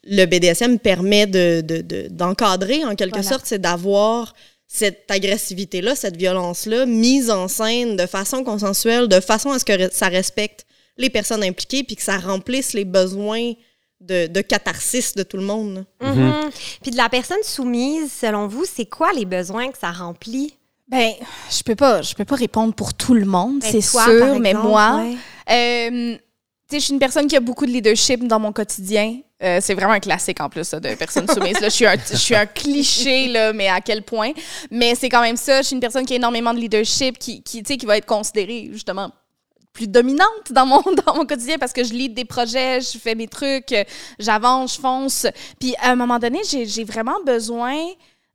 le BDSM permet de, de- de- d'encadrer en quelque Voilà. sorte, c'est d'avoir cette agressivité-là, cette violence-là, mise en scène de façon consensuelle, de façon à ce que ça respecte les personnes impliquées, puis que ça remplisse les besoins de, de catharsis de tout le monde. Mhm. Puis de la personne soumise, selon vous, c'est quoi les besoins que ça remplit? Ben, je peux pas, je peux pas répondre pour tout le monde, Ben, c'est sûr, par mais moi, ouais. Euh, je suis une personne qui a beaucoup de leadership dans mon quotidien. Euh, c'est vraiment un classique en plus de personne soumise. Je suis un, un cliché là, mais à quel point Mais c'est quand même ça. Je suis une personne qui a énormément de leadership, qui, qui, qui va être considérée justement plus dominante dans mon dans mon quotidien parce que je lead des projets, je fais mes trucs, j'avance, je fonce. Puis à un moment donné, j'ai vraiment besoin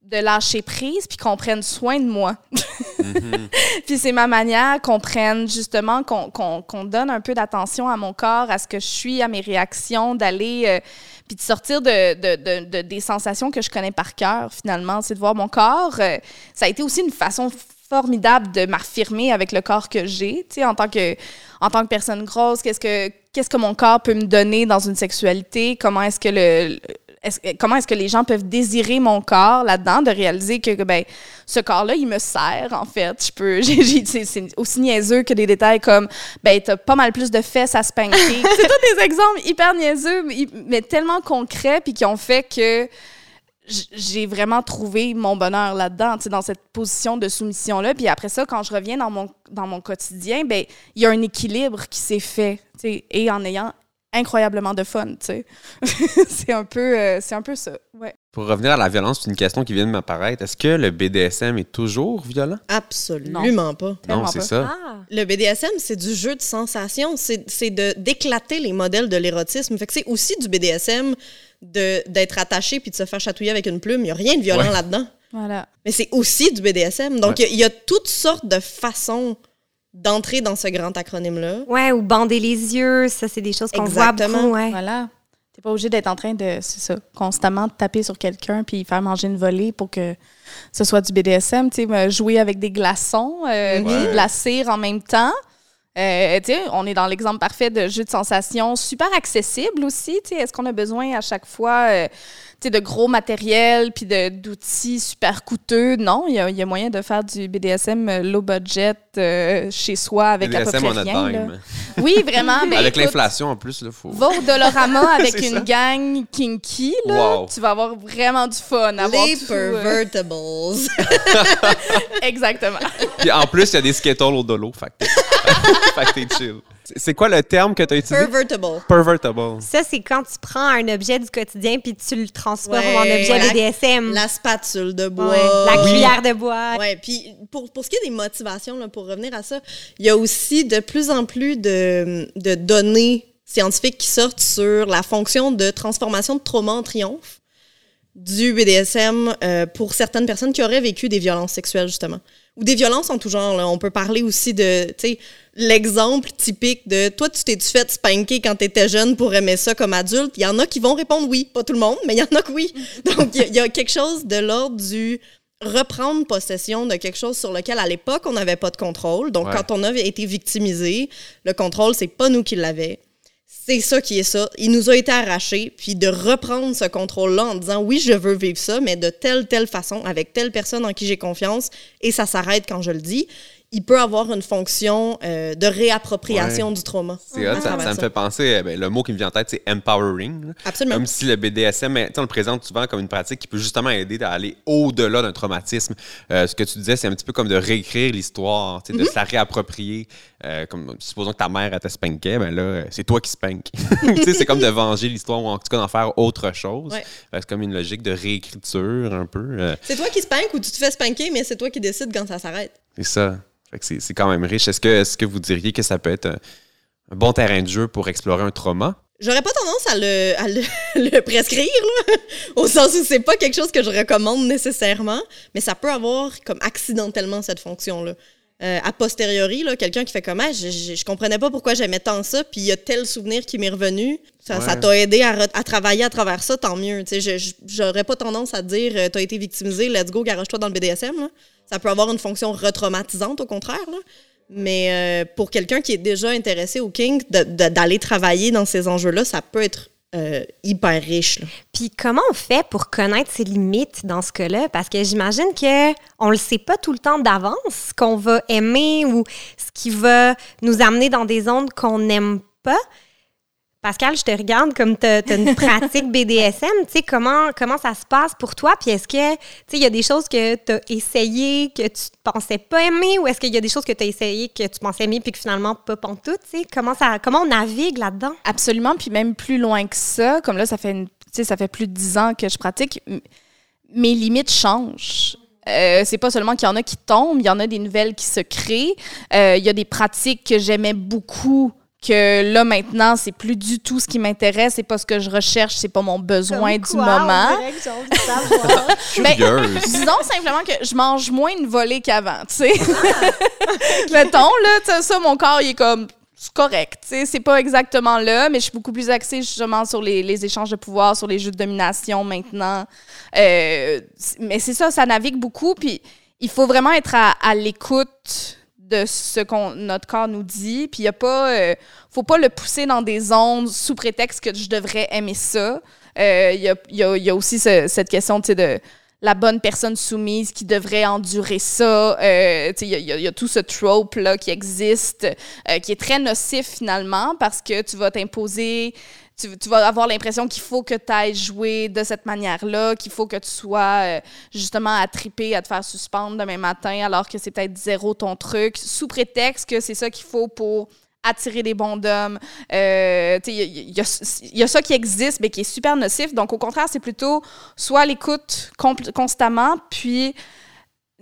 de lâcher prise puis qu'on prenne soin de moi. Puis c'est ma manière qu'on prenne justement, qu'on qu'on- qu'on donne un peu d'attention à mon corps, à ce que je suis, à mes réactions, d'aller, euh, puis de sortir de, de- de- de- des sensations que je connais par cœur finalement. C'est de voir mon corps. euh, ça a été aussi une façon formidable de m'affirmer avec le corps que j'ai, tu sais, en tant que en tant que personne grosse, qu'est-ce que qu'est-ce que mon corps peut me donner dans une sexualité, comment est-ce que le comment est-ce que les gens peuvent désirer mon corps là-dedans, de réaliser que, ben, ce corps-là, il me sert, en fait. Je peux, c'est, aussi niaiseux que des détails comme, ben, t'as pas mal plus de fesses à spanker. c'est tous des exemples hyper niaiseux, mais, mais tellement concrets, puis qui ont fait que j'ai vraiment trouvé mon bonheur là-dedans, dans cette position de soumission-là. Puis après ça, quand je reviens dans mon, dans mon quotidien, ben, il y a un équilibre qui s'est fait, et en ayant incroyablement de fun, tu sais. c'est un peu euh, c'est un peu ça. Ouais. Pour revenir à la violence, c'est une question qui vient de m'apparaître. Est-ce que le BDSM est toujours violent? Absolument pas. Non, c'est ça. Ah! Le BDSM, c'est du jeu de sensations. C'est c'est de d'éclater les modèles de l'érotisme. Fait que c'est aussi du BDSM de- d'être attaché puis de se faire chatouiller avec une plume. Il n'y a rien de violent Ouais. là-dedans. Voilà. Mais c'est aussi du BDSM. Donc, il y a- il y, a toutes sortes de façons d'entrer dans ce grand acronyme-là. Ouais, ou bander les yeux, ça, c'est des choses qu'on voit Exactement. beaucoup, ouais. Voilà. T'es pas obligé d'être en train de, c'est ça, constamment taper sur quelqu'un puis faire manger une volée pour que ce soit du BDSM. Tu sais, jouer avec des glaçons, euh, de la cire en même temps. Euh, tu sais, on est dans l'exemple parfait de jeu de sensations super accessible aussi. Tu sais, est-ce qu'on a besoin à chaque fois euh, de gros matériel puis de- d'outils super coûteux? Non, il y a, il y a moyen de faire du BDSM low budget euh, chez soi avec à peu BDSM près on a rien. là. dime. Oui, vraiment. ben, Avec l'inflation en plus, là, faut. Va au Dolorama avec une ça. gang kinky, là. Wow. Tu vas avoir vraiment du fun. Avoir Les tout, euh, pervertibles. Exactement. Puis en plus, il y a des skittles au dolo. Fait que t'es chill. C'est- quoi le terme que tu as utilisé? Pervertible. Pervertible. Ça, c'est quand tu prends un objet du quotidien puis tu le transformes Ouais, en objet la- BDSM. La spatule de bois. Ouais, La Oui. cuillère de bois. Ouais, puis pour, pour ce qui est des motivations, là, pour revenir à ça, il y a aussi de plus en plus de, de données scientifiques qui sortent sur la fonction de transformation de trauma en triomphe du BDSM euh, pour certaines personnes qui auraient vécu des violences sexuelles, justement. Ou des violences en tout genre. là. On peut parler aussi de, tu sais, l'exemple typique de toi, tu t'es-tu fait spanker quand tu étais jeune pour aimer ça comme adulte? Il y en a qui vont répondre oui. Pas tout le monde, mais il y en a que oui. Donc, il y a- il y, a quelque chose de l'ordre du reprendre possession de quelque chose sur lequel, à l'époque, on n'avait pas de contrôle. Donc, Ouais. quand on a été victimisé, le contrôle, c'est pas nous qui l'avons. C'est ça qui est ça. Il nous a été arraché, puis de reprendre ce contrôle-là en disant oui, je veux vivre ça, mais de telle, telle façon, avec telle personne en qui j'ai confiance, et ça s'arrête quand je le dis. Il peut avoir une fonction euh, de réappropriation du trauma. C'est ça, ça me fait penser, euh, ben, le mot qui me vient en tête, c'est empowering. là. Absolument. Comme si le BDSM, sais, on le présente souvent comme une pratique qui peut justement aider à aller au-delà d'un traumatisme. Euh, ce que tu disais, c'est un petit peu comme de réécrire l'histoire, de se la réapproprier. Euh, comme, supposons que ta mère, elle te spankait, ben là, c'est toi qui spank. C'est comme de venger l'histoire ou en tout cas d'en faire autre chose. Ouais. Que C'est comme une logique de réécriture un peu. C'est toi qui spank ou tu te fais spanker, mais c'est toi qui décides quand ça s'arrête. c'est ça. C'est quand même riche. Est-ce que, est que vous diriez que ça peut être un, un bon terrain de jeu pour explorer un trauma? J'aurais pas tendance à le, à le, le prescrire, là, au sens où c'est pas quelque chose que je recommande nécessairement, mais ça peut avoir comme accidentellement cette fonction-là. Euh, a posteriori, quelqu'un qui fait comme ah, je, je, je comprenais pas pourquoi j'aimais tant ça, puis il y a tel souvenir qui m'est revenu, ça Ouais. t'a aidé à, travailler à travers ça, tant mieux. J'aurais pas tendance à dire euh, t'as été victimisé, let's go, garage-toi dans le BDSM. là. Ça peut avoir une fonction retraumatisante, au contraire. là. Mais euh, pour quelqu'un qui est déjà intéressé au de- d'aller travailler dans ces enjeux-là, ça peut être euh, hyper riche. Puis comment on fait pour connaître ses limites dans ce cas-là? Parce que j'imagine que on le sait pas tout le temps d'avance, ce qu'on va aimer ou ce qui va nous amener dans des zones qu'on n'aime pas. Pascal, je te regarde comme tu as, une pratique BDSM. Tu sais, comment, comment ça se passe pour toi? Puis est-ce que, y a des choses que tu as essayé que tu pensais pas aimer ou est-ce qu'il y a des choses que tu as essayé que tu pensais aimer puis que finalement pas pantoute? Tu sais, comment, ça, comment on navigue là-dedans? Absolument, puis même plus loin que ça, comme là, ça fait, ça fait plus de dix ans que je pratique, mes limites changent. Euh, c'est pas seulement qu'il y en a qui tombent, il y en a des nouvelles qui se créent. Euh, Il y a des pratiques que j'aimais beaucoup que là maintenant c'est plus du tout ce qui m'intéresse, c'est pas ce que je recherche, c'est pas mon besoin du moment. Ben, Curieuse. Disons simplement que je mange moins une volée qu'avant, tu sais. Mettons, là, tu sais, ça, mon corps, il est comme c'est correct, tu sais, c'est pas exactement là, mais je suis beaucoup plus axée justement sur les, les échanges de pouvoir, sur les jeux de domination maintenant. Euh, mais c'est ça, ça navigue beaucoup, puis il faut vraiment être à, à l'écoute de ce qu'on notre corps nous dit, puis il a pas, euh, faut pas le pousser dans des ondes sous prétexte que je devrais aimer ça. Euh, Il y, a, y a- y a aussi ce- cette question, de la bonne personne soumise qui devrait endurer ça. Euh, il y, y a tout ce trope-là qui existe, euh, qui est très nocif finalement parce que tu vas t'imposer, tu, vas avoir l'impression qu'il faut que tu ailles jouer de cette manière-là, qu'il faut que tu sois euh, justement à triper, à te faire suspendre demain matin alors que c'est peut-être zéro ton truc, sous prétexte que c'est ça qu'il faut pour attirer des bons d'hommes. Euh, Il y, y a- ça qui existe, mais qui est super nocif. Donc, au contraire, c'est plutôt soit l'écoute constamment, puis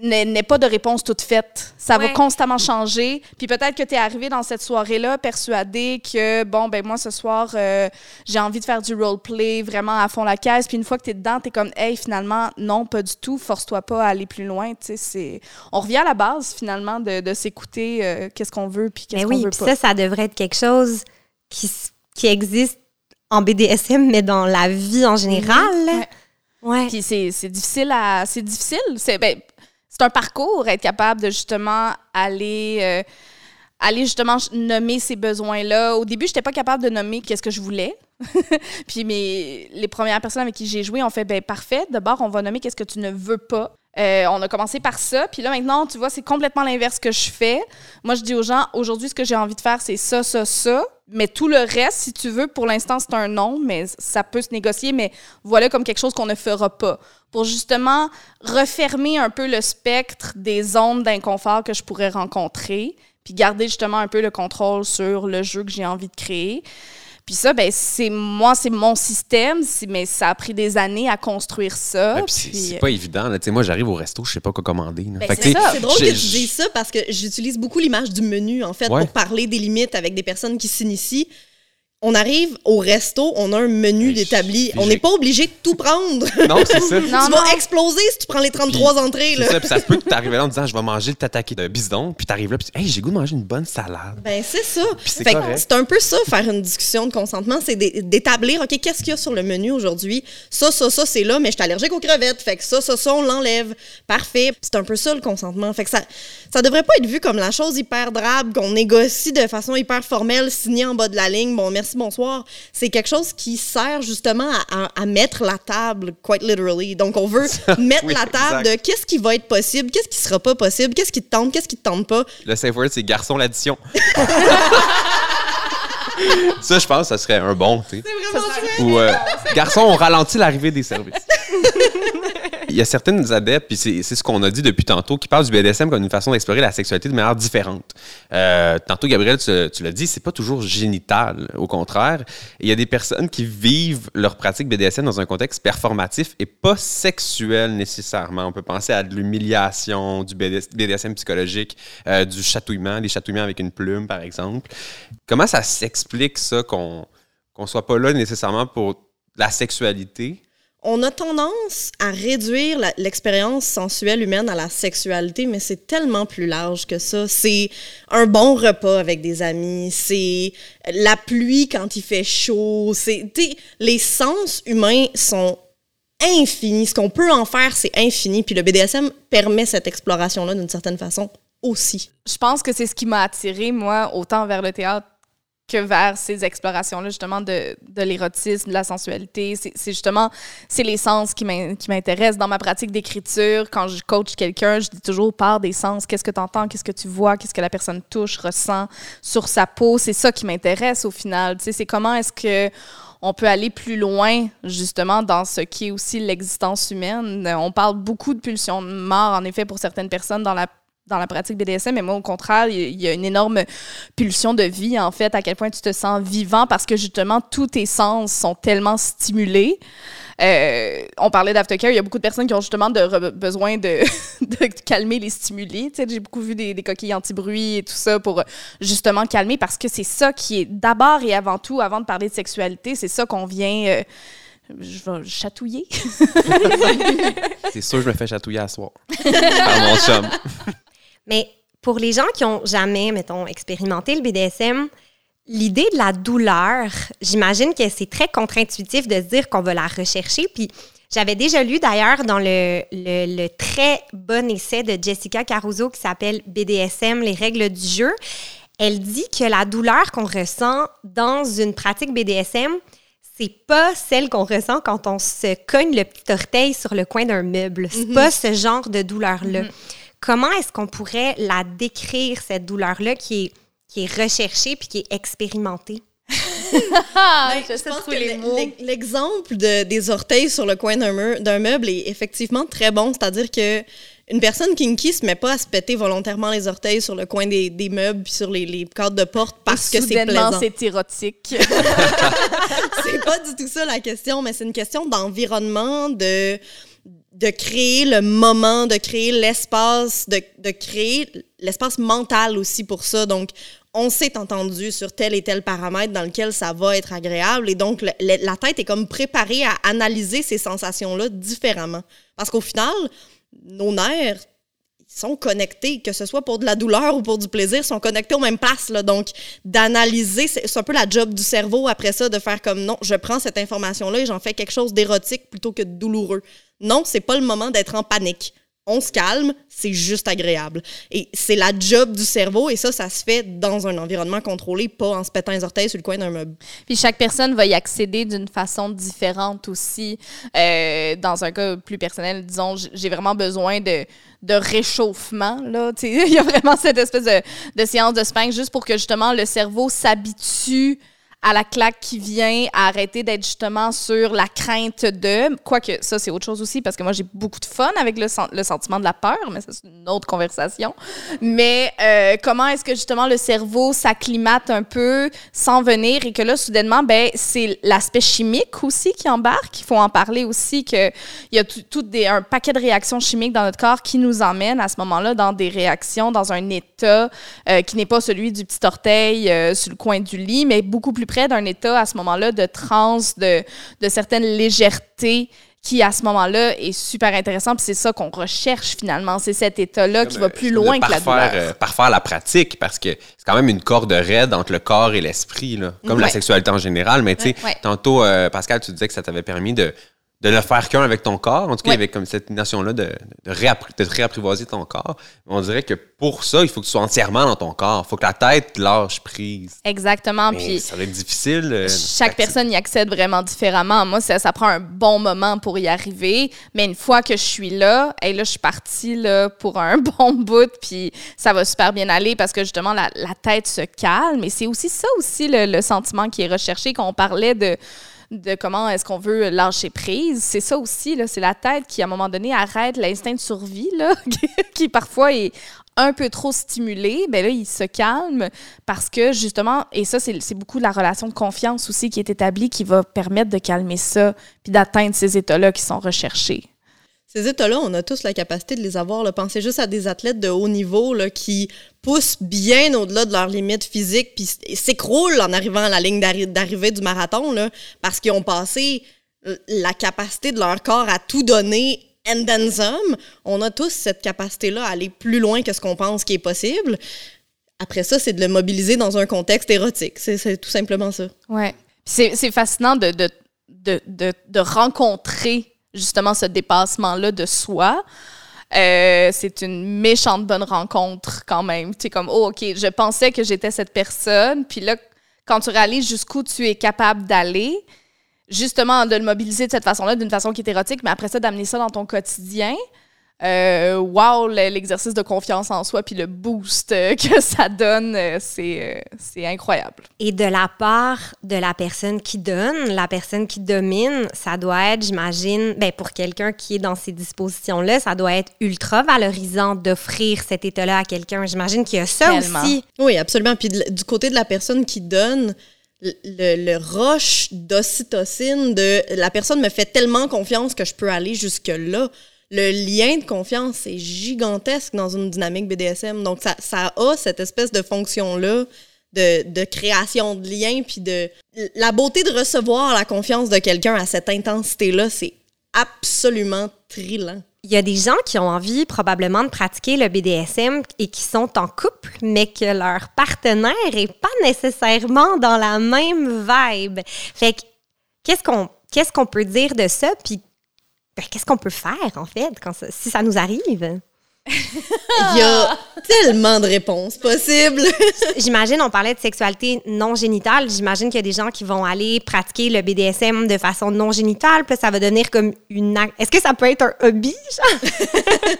n'est pas de réponse toute faite. Ça va constamment changer. Puis peut-être que tu es arrivé dans cette soirée-là persuadé que, bon, ben moi, ce soir, euh, j'ai envie de faire du roleplay vraiment à fond la caisse. Puis une fois que tu es dedans, tu es comme, hey, finalement, non, pas du tout. Force-toi pas à aller plus loin. C'est... On revient à la base, finalement, de, de s'écouter euh, qu'est-ce qu'on veut puis qu'est-ce Mais qu'on oui, veut pas. ça, ça devrait être quelque chose qui, existe en BDSM, mais dans la vie en général. Ouais. Puis c'est c'est difficile à. C'est difficile. C'est ben, c'est un parcours, être capable de justement aller. euh, aller justement nommer ces besoins-là. Au début, je n'étais pas capable de nommer qu'est-ce que je voulais. Puis mes, les premières personnes avec qui j'ai joué ont fait ben parfait. D'abord, on va nommer qu'est-ce que tu ne veux pas. Euh, on a commencé par ça. Puis là, maintenant, tu vois, c'est complètement l'inverse que je fais. Moi, je dis aux gens, aujourd'hui, ce que j'ai envie de faire, c'est ça, ça, ça. Mais tout le reste, si tu veux, pour l'instant, c'est un non, mais ça peut se négocier. Mais voilà comme quelque chose qu'on ne fera pas. Pour justement refermer un peu le spectre des zones d'inconfort que je pourrais rencontrer. Puis garder justement un peu le contrôle sur le jeu que j'ai envie de créer. Puis ça, ben, c'est moi, c'est mon système, mais ça a pris des années à construire ça. Puis c'est pas évident. Là. Tu sais, Moi, j'arrive au resto, je sais pas quoi commander. Ben, c'est drôle que tu je- dises ça parce que j'utilise beaucoup l'image du menu, en fait, Ouais. pour parler des limites avec des personnes qui s'initient. On arrive au resto, on a un menu d'établi. On n'est pas obligé de tout prendre. Non, c'est ça. Tu non. vas exploser si tu prends les 33 entrées. Là. ça, puis ça se peut que tu arrives là en disant je vais manger le tataki de bisdon, puis tu arrives là, puis hey, j'ai goût de manger une bonne salade. Ben, c'est ça. c'est Fait que correct. c'est un peu ça, faire une discussion de consentement, c'est d'é- d'établir, OK, qu'est-ce qu'il y a sur le menu aujourd'hui? Ça, ça, ça, c'est là, mais je suis allergique aux crevettes. Fait que ça, ça, ça, on l'enlève. Parfait. C'est un peu ça, le consentement. Fait que ça, ça devrait pas être vu comme la chose hyper drabe qu'on négocie de façon hyper formelle, signée en bas de la ligne. Bon, merci, bonsoir. C'est quelque chose qui sert justement à, à- à mettre la table, quite literally. Donc, on veut mettre Oui, la table exact. de qu'est-ce qui va être possible, qu'est-ce qui sera pas possible, qu'est-ce qui te tente, qu'est-ce qui te tente pas. Le safe word, c'est garçon l'addition. ça, je pense, ça serait un bon, tu sais. C'est vraiment. Ou euh, garçon, on ralentit l'arrivée des services. Il y a certaines adeptes, puis c'est ce qu'on a dit depuis tantôt, qui parlent du BDSM comme une façon d'explorer la sexualité de manière différente. Euh, tantôt, Gabriel, tu, tu l'as dit, c'est pas toujours génital, au contraire. Il y a des personnes qui vivent leur pratique BDSM dans un contexte performatif et pas sexuel nécessairement. On peut penser à de l'humiliation, du BDS BDSM psychologique, euh, du chatouillement, des chatouillements avec une plume, par exemple. Comment ça s'explique, ça, qu'on qu'on soit pas là nécessairement pour la sexualité? On a tendance à réduire l'expérience sensuelle humaine à la sexualité, mais c'est tellement plus large que ça. C'est un bon repas avec des amis, c'est la pluie quand il fait chaud, c'est les sens humains sont infinis. Ce qu'on peut en faire, c'est infini. Puis le BDSM permet cette exploration-là d'une certaine façon aussi. Je pense que c'est ce qui m'a attiré, moi, autant vers le théâtre que vers ces explorations-là, justement, de, de l'érotisme, de la sensualité. C'est justement, c'est les sens qui m'in- qui m'intéressent. Dans ma pratique d'écriture, quand je coach quelqu'un, je dis toujours, par des sens. Qu'est-ce que tu entends? Qu'est-ce que tu vois? Qu'est-ce que la personne touche, ressent sur sa peau? C'est ça qui m'intéresse au final. C'est comment est-ce que on peut aller plus loin, justement, dans ce qui est aussi l'existence humaine? On parle beaucoup de pulsions de mort, en effet, pour certaines personnes dans la dans la pratique BDSM, mais moi, au contraire, il y a- une énorme pulsion de vie, en fait, à quel point tu te sens vivant parce que, justement, tous tes sens sont tellement stimulés. Euh, on parlait d'aftercare, il y a beaucoup de personnes qui ont justement de, besoin de, de calmer les stimuli. Tu sais, J'ai beaucoup vu des, des coquilles anti-bruit et tout ça pour justement calmer parce que c'est ça qui est d'abord et avant tout, avant de parler de sexualité, c'est ça qu'on vient... euh, je vais chatouiller. C'est sûr que je me fais chatouiller à soir. par mon chum. Mais pour les gens qui ont jamais, mettons, expérimenté le BDSM, l'idée de la douleur, j'imagine que c'est très contre-intuitif de se dire qu'on va la rechercher. Puis j'avais déjà lu d'ailleurs dans le, le- le très bon essai de Jessica Caruso qui s'appelle BDSM, les règles du jeu. Elle dit que la douleur qu'on ressent dans une pratique BDSM, c'est pas celle qu'on ressent quand on se cogne le petit orteil sur le coin d'un meuble. C'est pas ce genre de douleur-là. Comment est-ce qu'on pourrait la décrire, cette douleur-là qui est, qui est recherchée puis qui est expérimentée? Ben, je pense que l'e- l'exemple de- des orteils sur le coin d'un meuble est effectivement très bon. C'est-à-dire que une personne kinky se met pas à se péter volontairement les orteils sur le coin des, des meubles puis sur les, les cadres de porte parce que c'est Soudainement, plaisant. c'est érotique. c'est pas du tout ça la question, mais c'est une question d'environnement, de de créer le moment, de créer l'espace, de, de créer l'espace mental aussi pour ça. Donc, on s'est entendu sur tel et tel paramètre dans lequel ça va être agréable. Et donc, la tête est comme préparée à analyser ces sensations-là différemment. Parce qu'au final, nos nerfs, sont connectés, que ce soit pour de la douleur ou pour du plaisir, sont connectés aux mêmes places. Là. Donc, d'analyser, c'est un peu la job du cerveau après ça, de faire comme non, je prends cette information-là et j'en fais quelque chose d'érotique plutôt que de douloureux. Non, c'est pas le moment d'être en panique. On se calme, c'est juste agréable. Et c'est la job du cerveau, et ça, ça se fait dans un environnement contrôlé, pas en se pétant les orteils sur le coin d'un meuble. Puis chaque personne va y accéder d'une façon différente aussi. Euh, dans un cas plus personnel, disons, j'ai vraiment besoin de, de réchauffement. Là, Il y a vraiment cette espèce de, de séance de sphinx juste pour que justement le cerveau s'habitue à la claque qui vient, à arrêter d'être justement sur la crainte de. Quoique, ça, c'est autre chose aussi, parce que moi, j'ai beaucoup de fun avec le, sen- le sentiment de la peur, mais c'est une autre conversation. Mais euh, comment est-ce que justement le cerveau s'acclimate un peu sans venir et que là, soudainement, ben, c'est l'aspect chimique aussi qui embarque? Il faut en parler aussi qu'il y a tout, un paquet de réactions chimiques dans notre corps qui nous emmènent à ce moment-là dans des réactions, dans un état euh, qui n'est pas celui du petit orteil euh, sur le coin du lit, mais beaucoup plus près d'un état à ce moment-là de transe, de, de certaine légèreté qui à ce moment-là est super intéressant puis c'est ça qu'on recherche finalement c'est cet état-là qui va plus loin que la douleur euh, parfaire la pratique parce que c'est quand même une corde raide entre le corps et l'esprit, comme la sexualité en général. Mais tu sais, Ouais. tantôt, euh, Pascal, tu disais que ça t'avait permis de, de ne faire qu'un avec ton corps. En tout cas, Ouais. avec comme cette notion-là de, de, réappri- de te réapprivoiser ton corps. On dirait que pour ça, il faut que tu sois entièrement dans ton corps. Il faut que la tête lâche prise. exactement Mais puis ça va être difficile. euh, chaque personne y accède vraiment différemment. Moi, ça, ça prend un bon moment pour y arriver. Mais une fois que je suis là, et là, je suis partie là, pour un bon bout, puis ça va super bien aller parce que justement, la, la tête se calme. Et c'est aussi ça aussi le, le sentiment qui est recherché quand on parlait de de comment est-ce qu'on veut lâcher prise. C'est ça aussi, c'est la tête qui, à un moment donné, arrête l'instinct de survie, là, qui, parfois est un peu trop stimulé, ben là, il se calme parce que justement, et ça, c'est c'est beaucoup la relation de confiance aussi qui est établie qui va permettre de calmer ça puis d'atteindre ces états-là qui sont recherchés. Ces états-là, on a tous la capacité de les avoir. Là. Pensez juste à des athlètes de haut niveau là, qui poussent bien au-delà de leurs limites physiques puis s'écroulent en arrivant à la ligne d'arri- d'arrivée du marathon là, parce qu'ils ont passé l- la capacité de leur corps à tout donner and then some. On a tous cette capacité-là à aller plus loin que ce qu'on pense qui est possible. Après ça, c'est de le mobiliser dans un contexte érotique. C'est tout simplement ça. Ouais. C'est fascinant de, de, de, de rencontrer justement ce dépassement-là de soi. Euh, c'est une méchante bonne rencontre quand même. Tu comme, oh, OK, je pensais que j'étais cette personne, puis là, quand tu réalises jusqu'où tu es capable d'aller, justement de le mobiliser de cette façon-là, d'une façon qui est érotique, mais après ça, d'amener ça dans ton quotidien. Euh, wow, le- l'exercice de confiance en soi puis le boost euh, que ça donne, euh, c'est euh, c'est incroyable. Et de la part de la personne qui donne, la personne qui domine, ça doit être, j'imagine, ben pour quelqu'un qui est dans ces dispositions-là, ça doit être ultra valorisant d'offrir cet état-là à quelqu'un. J'imagine qu'il y a ça Tellement. aussi. Oui, absolument. Puis de- du côté de la personne qui donne, le, le, le rush d'ocytocine de la personne me fait tellement confiance que je peux aller jusque-là. Le lien de confiance est gigantesque dans une dynamique BDSM. Donc, ça, a cette espèce de fonction-là de, de création de lien. Puis de. La beauté de recevoir la confiance de quelqu'un à cette intensité-là, c'est absolument trillant. Il y a des gens qui ont envie probablement de pratiquer le BDSM et qui sont en couple, mais que leur partenaire est pas nécessairement dans la même vibe. Fait que, qu'est-ce qu'on qu'est-ce qu'on peut dire de ça? Puis, ben, qu'est-ce qu'on peut faire, en fait, quand ça- si ça nous arrive? Il y a tellement de réponses possibles. J'imagine, on parlait de sexualité non génitale. J'imagine qu'il y a des gens qui vont aller pratiquer le BDSM de façon non génitale. Puis ça va devenir comme une. Est-ce que ça peut être un hobby,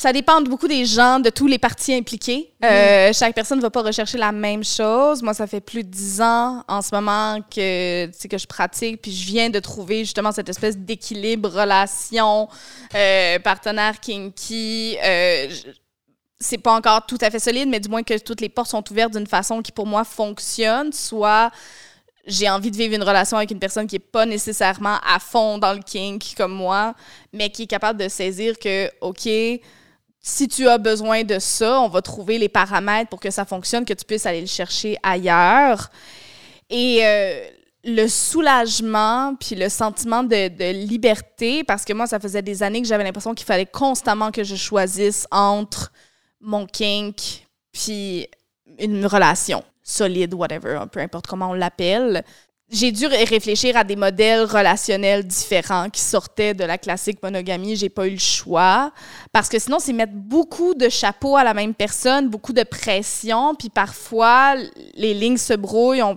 ça dépend beaucoup des gens, de tous les parties impliqués. Euh, chaque personne ne va pas rechercher la même chose. Moi, ça fait plus de dix ans en ce moment que, que je pratique, puis je viens de trouver justement cette espèce d'équilibre, relation, euh, partenaire kinky. Euh, c'est pas encore tout à fait solide, mais du moins que toutes les portes sont ouvertes d'une façon qui, pour moi, fonctionne. Soit j'ai envie de vivre une relation avec une personne qui est pas nécessairement à fond dans le kink comme moi, mais qui est capable de saisir que, OK, si tu as besoin de ça, on va trouver les paramètres pour que ça fonctionne, que tu puisses aller le chercher ailleurs. Et euh, le soulagement, puis le sentiment de, de liberté, parce que moi, ça faisait des années que j'avais l'impression qu'il fallait constamment que je choisisse entre mon kink puis une relation solide, whatever, peu importe comment on l'appelle. J'ai dû ré- réfléchir à des modèles relationnels différents qui sortaient de la classique monogamie. J'ai pas eu le choix. Parce que sinon, c'est mettre beaucoup de chapeaux à la même personne, beaucoup de pression, puis parfois, les lignes se brouillent. On,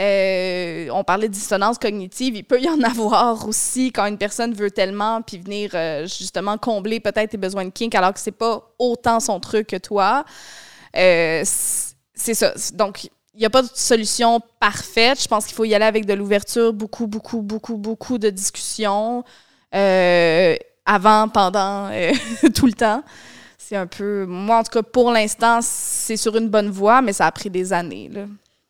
euh, parlait de dissonance cognitive. Il peut y en avoir aussi quand une personne veut tellement, puis venir euh, justement combler peut-être tes besoins de kink, alors que c'est pas autant son truc que toi. Euh, c'est ça. Donc, il n'y a pas de solution parfaite. Je pense qu'il faut y aller avec de l'ouverture, beaucoup, beaucoup, beaucoup, beaucoup de discussions euh, avant, pendant, euh, tout le temps. C'est un peu. Moi, en tout cas, pour l'instant, c'est sur une bonne voie, mais ça a pris des années. Tu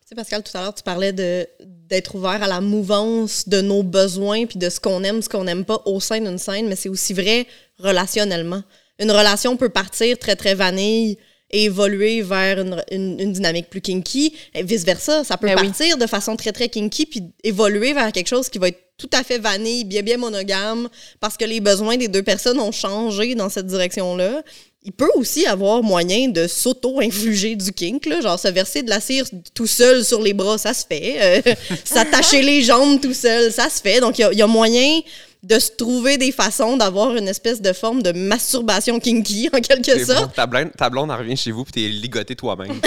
sais, Pascal, tout à l'heure, tu parlais d'être ouvert à la mouvance de nos besoins puis de ce qu'on aime, ce qu'on n'aime pas au sein d'une scène, mais c'est aussi vrai relationnellement. Une relation peut partir très, très vanille et évoluer vers une, une- une dynamique plus kinky, et vice-versa. Ça peut Ben oui. partir de façon très, très kinky puis évoluer vers quelque chose qui va être tout à fait vanille, bien, bien monogame, parce que les besoins des deux personnes ont changé dans cette direction-là. Il peut aussi avoir moyen de s'auto-infliger du kink, là, genre se verser de la cire tout seul sur les bras, ça se fait. Euh, S'attacher les jambes tout seul, ça se fait. Donc, il y a- il y, a moyen de se trouver des façons d'avoir une espèce de forme de masturbation kinky, en quelque sorte. bon, ta, blonde, ta blonde, revient chez vous puis t'es ligoté toi-même.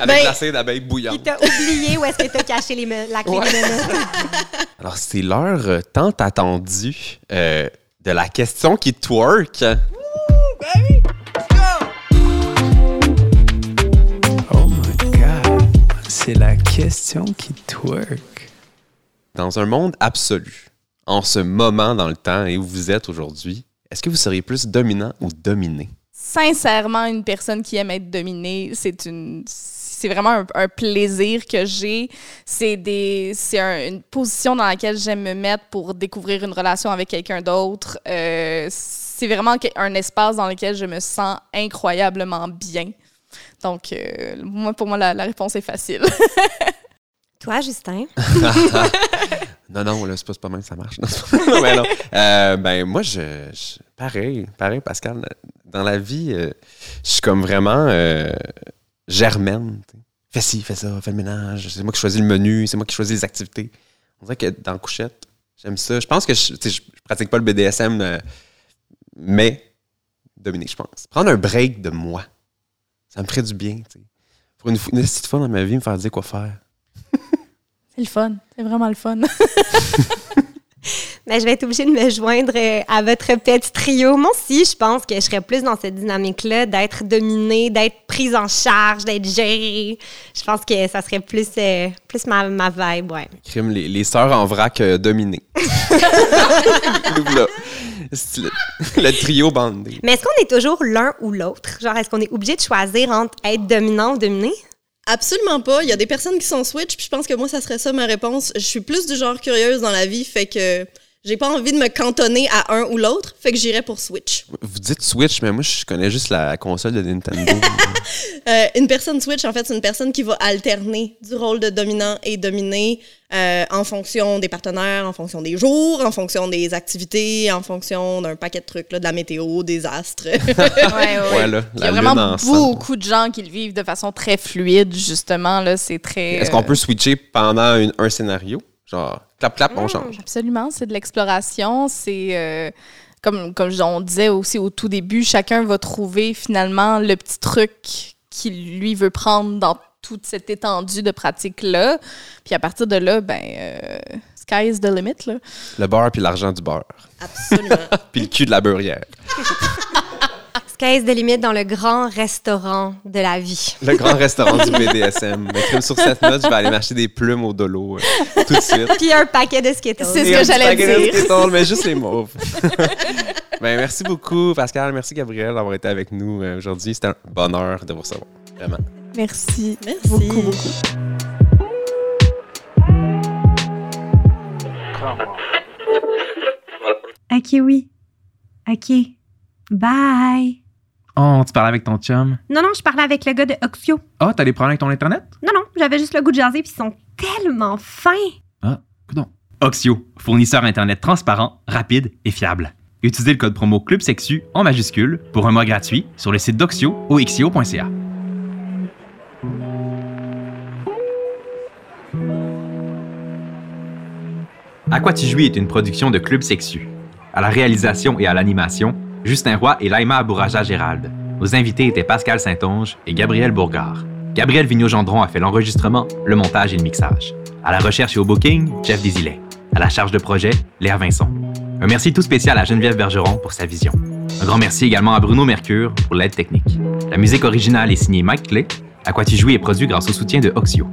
Avec Ben- la cire d'abeille Il bouillante. t'a oublié où est-ce que t'as caché les la clé Ouais. menottes. Alors, c'est l'heure euh, tant attendue euh, de la question qui twerk. Oh my god, c'est la question qui twerk. Dans un monde absolu, en ce moment dans le temps et où vous êtes aujourd'hui, est-ce que vous seriez plus dominant ou dominé? Sincèrement, une personne qui aime être dominée, c'est une. C'est vraiment un, plaisir que j'ai. C'est des, c'est un- une position dans laquelle j'aime me mettre pour découvrir une relation avec quelqu'un d'autre. Euh, c'est vraiment un espace dans lequel je me sens incroyablement bien. Donc, euh, pour moi, la réponse est facile. Toi, Justin? Non, non, là, c'est pas, mal que ça marche. Euh, ben, moi, je, Pareil, pareil, Pascal. Dans la vie, euh, je suis comme vraiment euh, germaine. Fais ci, fais ça, fais le ménage. C'est moi qui choisis le menu, c'est moi qui choisis les activités. On dirait que dans couchette, j'aime ça. Je pense que je, je, pratique pas le BDSM, euh, mais dominer, je pense. Prendre un break de moi, ça me ferait du bien. Pour une, une petite fois dans ma vie, me faire dire quoi faire. C'est le fun. C'est vraiment le fun. Mais je vais être obligée de me joindre euh, à votre petit trio. Moi aussi, je pense que je serais plus dans cette dynamique-là, d'être dominée, d'être prise en charge, d'être gérée. Je pense que ça serait plus, euh, plus ma, ma vibe, ouais. Crime, les, les sœurs en vrac euh, dominées. Le trio bandé. Mais est-ce qu'on est toujours l'un ou l'autre? Genre, est-ce qu'on est obligé de choisir entre être dominant ou dominé? Absolument pas. Il y a des personnes qui sont switch, puis je pense que moi, ça serait ça ma réponse. Je suis plus du genre curieuse dans la vie, fait que j'ai pas envie de me cantonner à un ou l'autre, fait que j'irais pour switch. Vous dites Switch, mais moi, je connais juste la console de Nintendo. Euh, une personne switch, en fait, c'est une personne qui va alterner du rôle de dominant et dominé euh, en fonction des partenaires, en fonction des jours, en fonction des activités, en fonction d'un paquet de trucs, là, de la météo, des astres. ouais, ouais. Ouais, là, Il y a vraiment beaucoup de gens qui le vivent de façon très fluide, justement. Là, c'est très. Est-ce qu'on euh, peut switcher pendant une- un scénario? Genre, clap, clap, on change. Absolument, c'est de l'exploration. C'est euh, comme, comme on disait aussi au tout début, chacun va trouver finalement le petit truc qu'il lui veut prendre dans toute cette étendue de pratique-là. Puis à partir de là, ben, euh, sky is the limit. Là. Le beurre puis l'argent du beurre. Absolument. Puis le cul de la beurrière. Sky's de limite dans le grand restaurant de la vie. Le grand restaurant du BDSM. Mais crime sur cette note, je vais aller m'acheter des plumes au dolo euh, tout de suite. Puis un paquet de Skittles. C'est ce que un petit j'allais paquet de dire. Skittles, mais juste les mauves. ben, merci beaucoup, Pascal. Merci, Gabriel, d'avoir été avec nous euh, aujourd'hui. C'était un bonheur de vous recevoir. Vraiment. Merci. Merci. Beaucoup, beaucoup. OK, oui. OK. Bye. Oh, tu parlais avec ton chum. Non, non, je parlais avec le gars de Oxio. Ah, t'as des problèmes avec ton Internet? Non, non, j'avais juste le goût de jaser, puis ils sont tellement fins. Ah, coudonc. Oxio, fournisseur Internet transparent, rapide et fiable. Utilisez le code promo Club Sexu en majuscule pour un mois gratuit sur le site d'Oxio ou xio.ca. À quoi tu jouis est une production de Club Sexu. À la réalisation et à l'animation, Justin Roy et Laima Abouraja Gérald. Nos invités étaient Pascal Saint-Onge et Gabriel Bourgard. Gabriel Vigneault-Gendron a fait l'enregistrement, le montage et le mixage. À la recherche et au booking, Jeff Désilet. À la charge de projet, Léa Vincent. Un merci tout spécial à Geneviève Bergeron pour sa vision. Un grand merci également à Bruno Mercure pour l'aide technique. La musique originale est signée Mike Clay. Jouis est produit grâce au soutien de Oxio.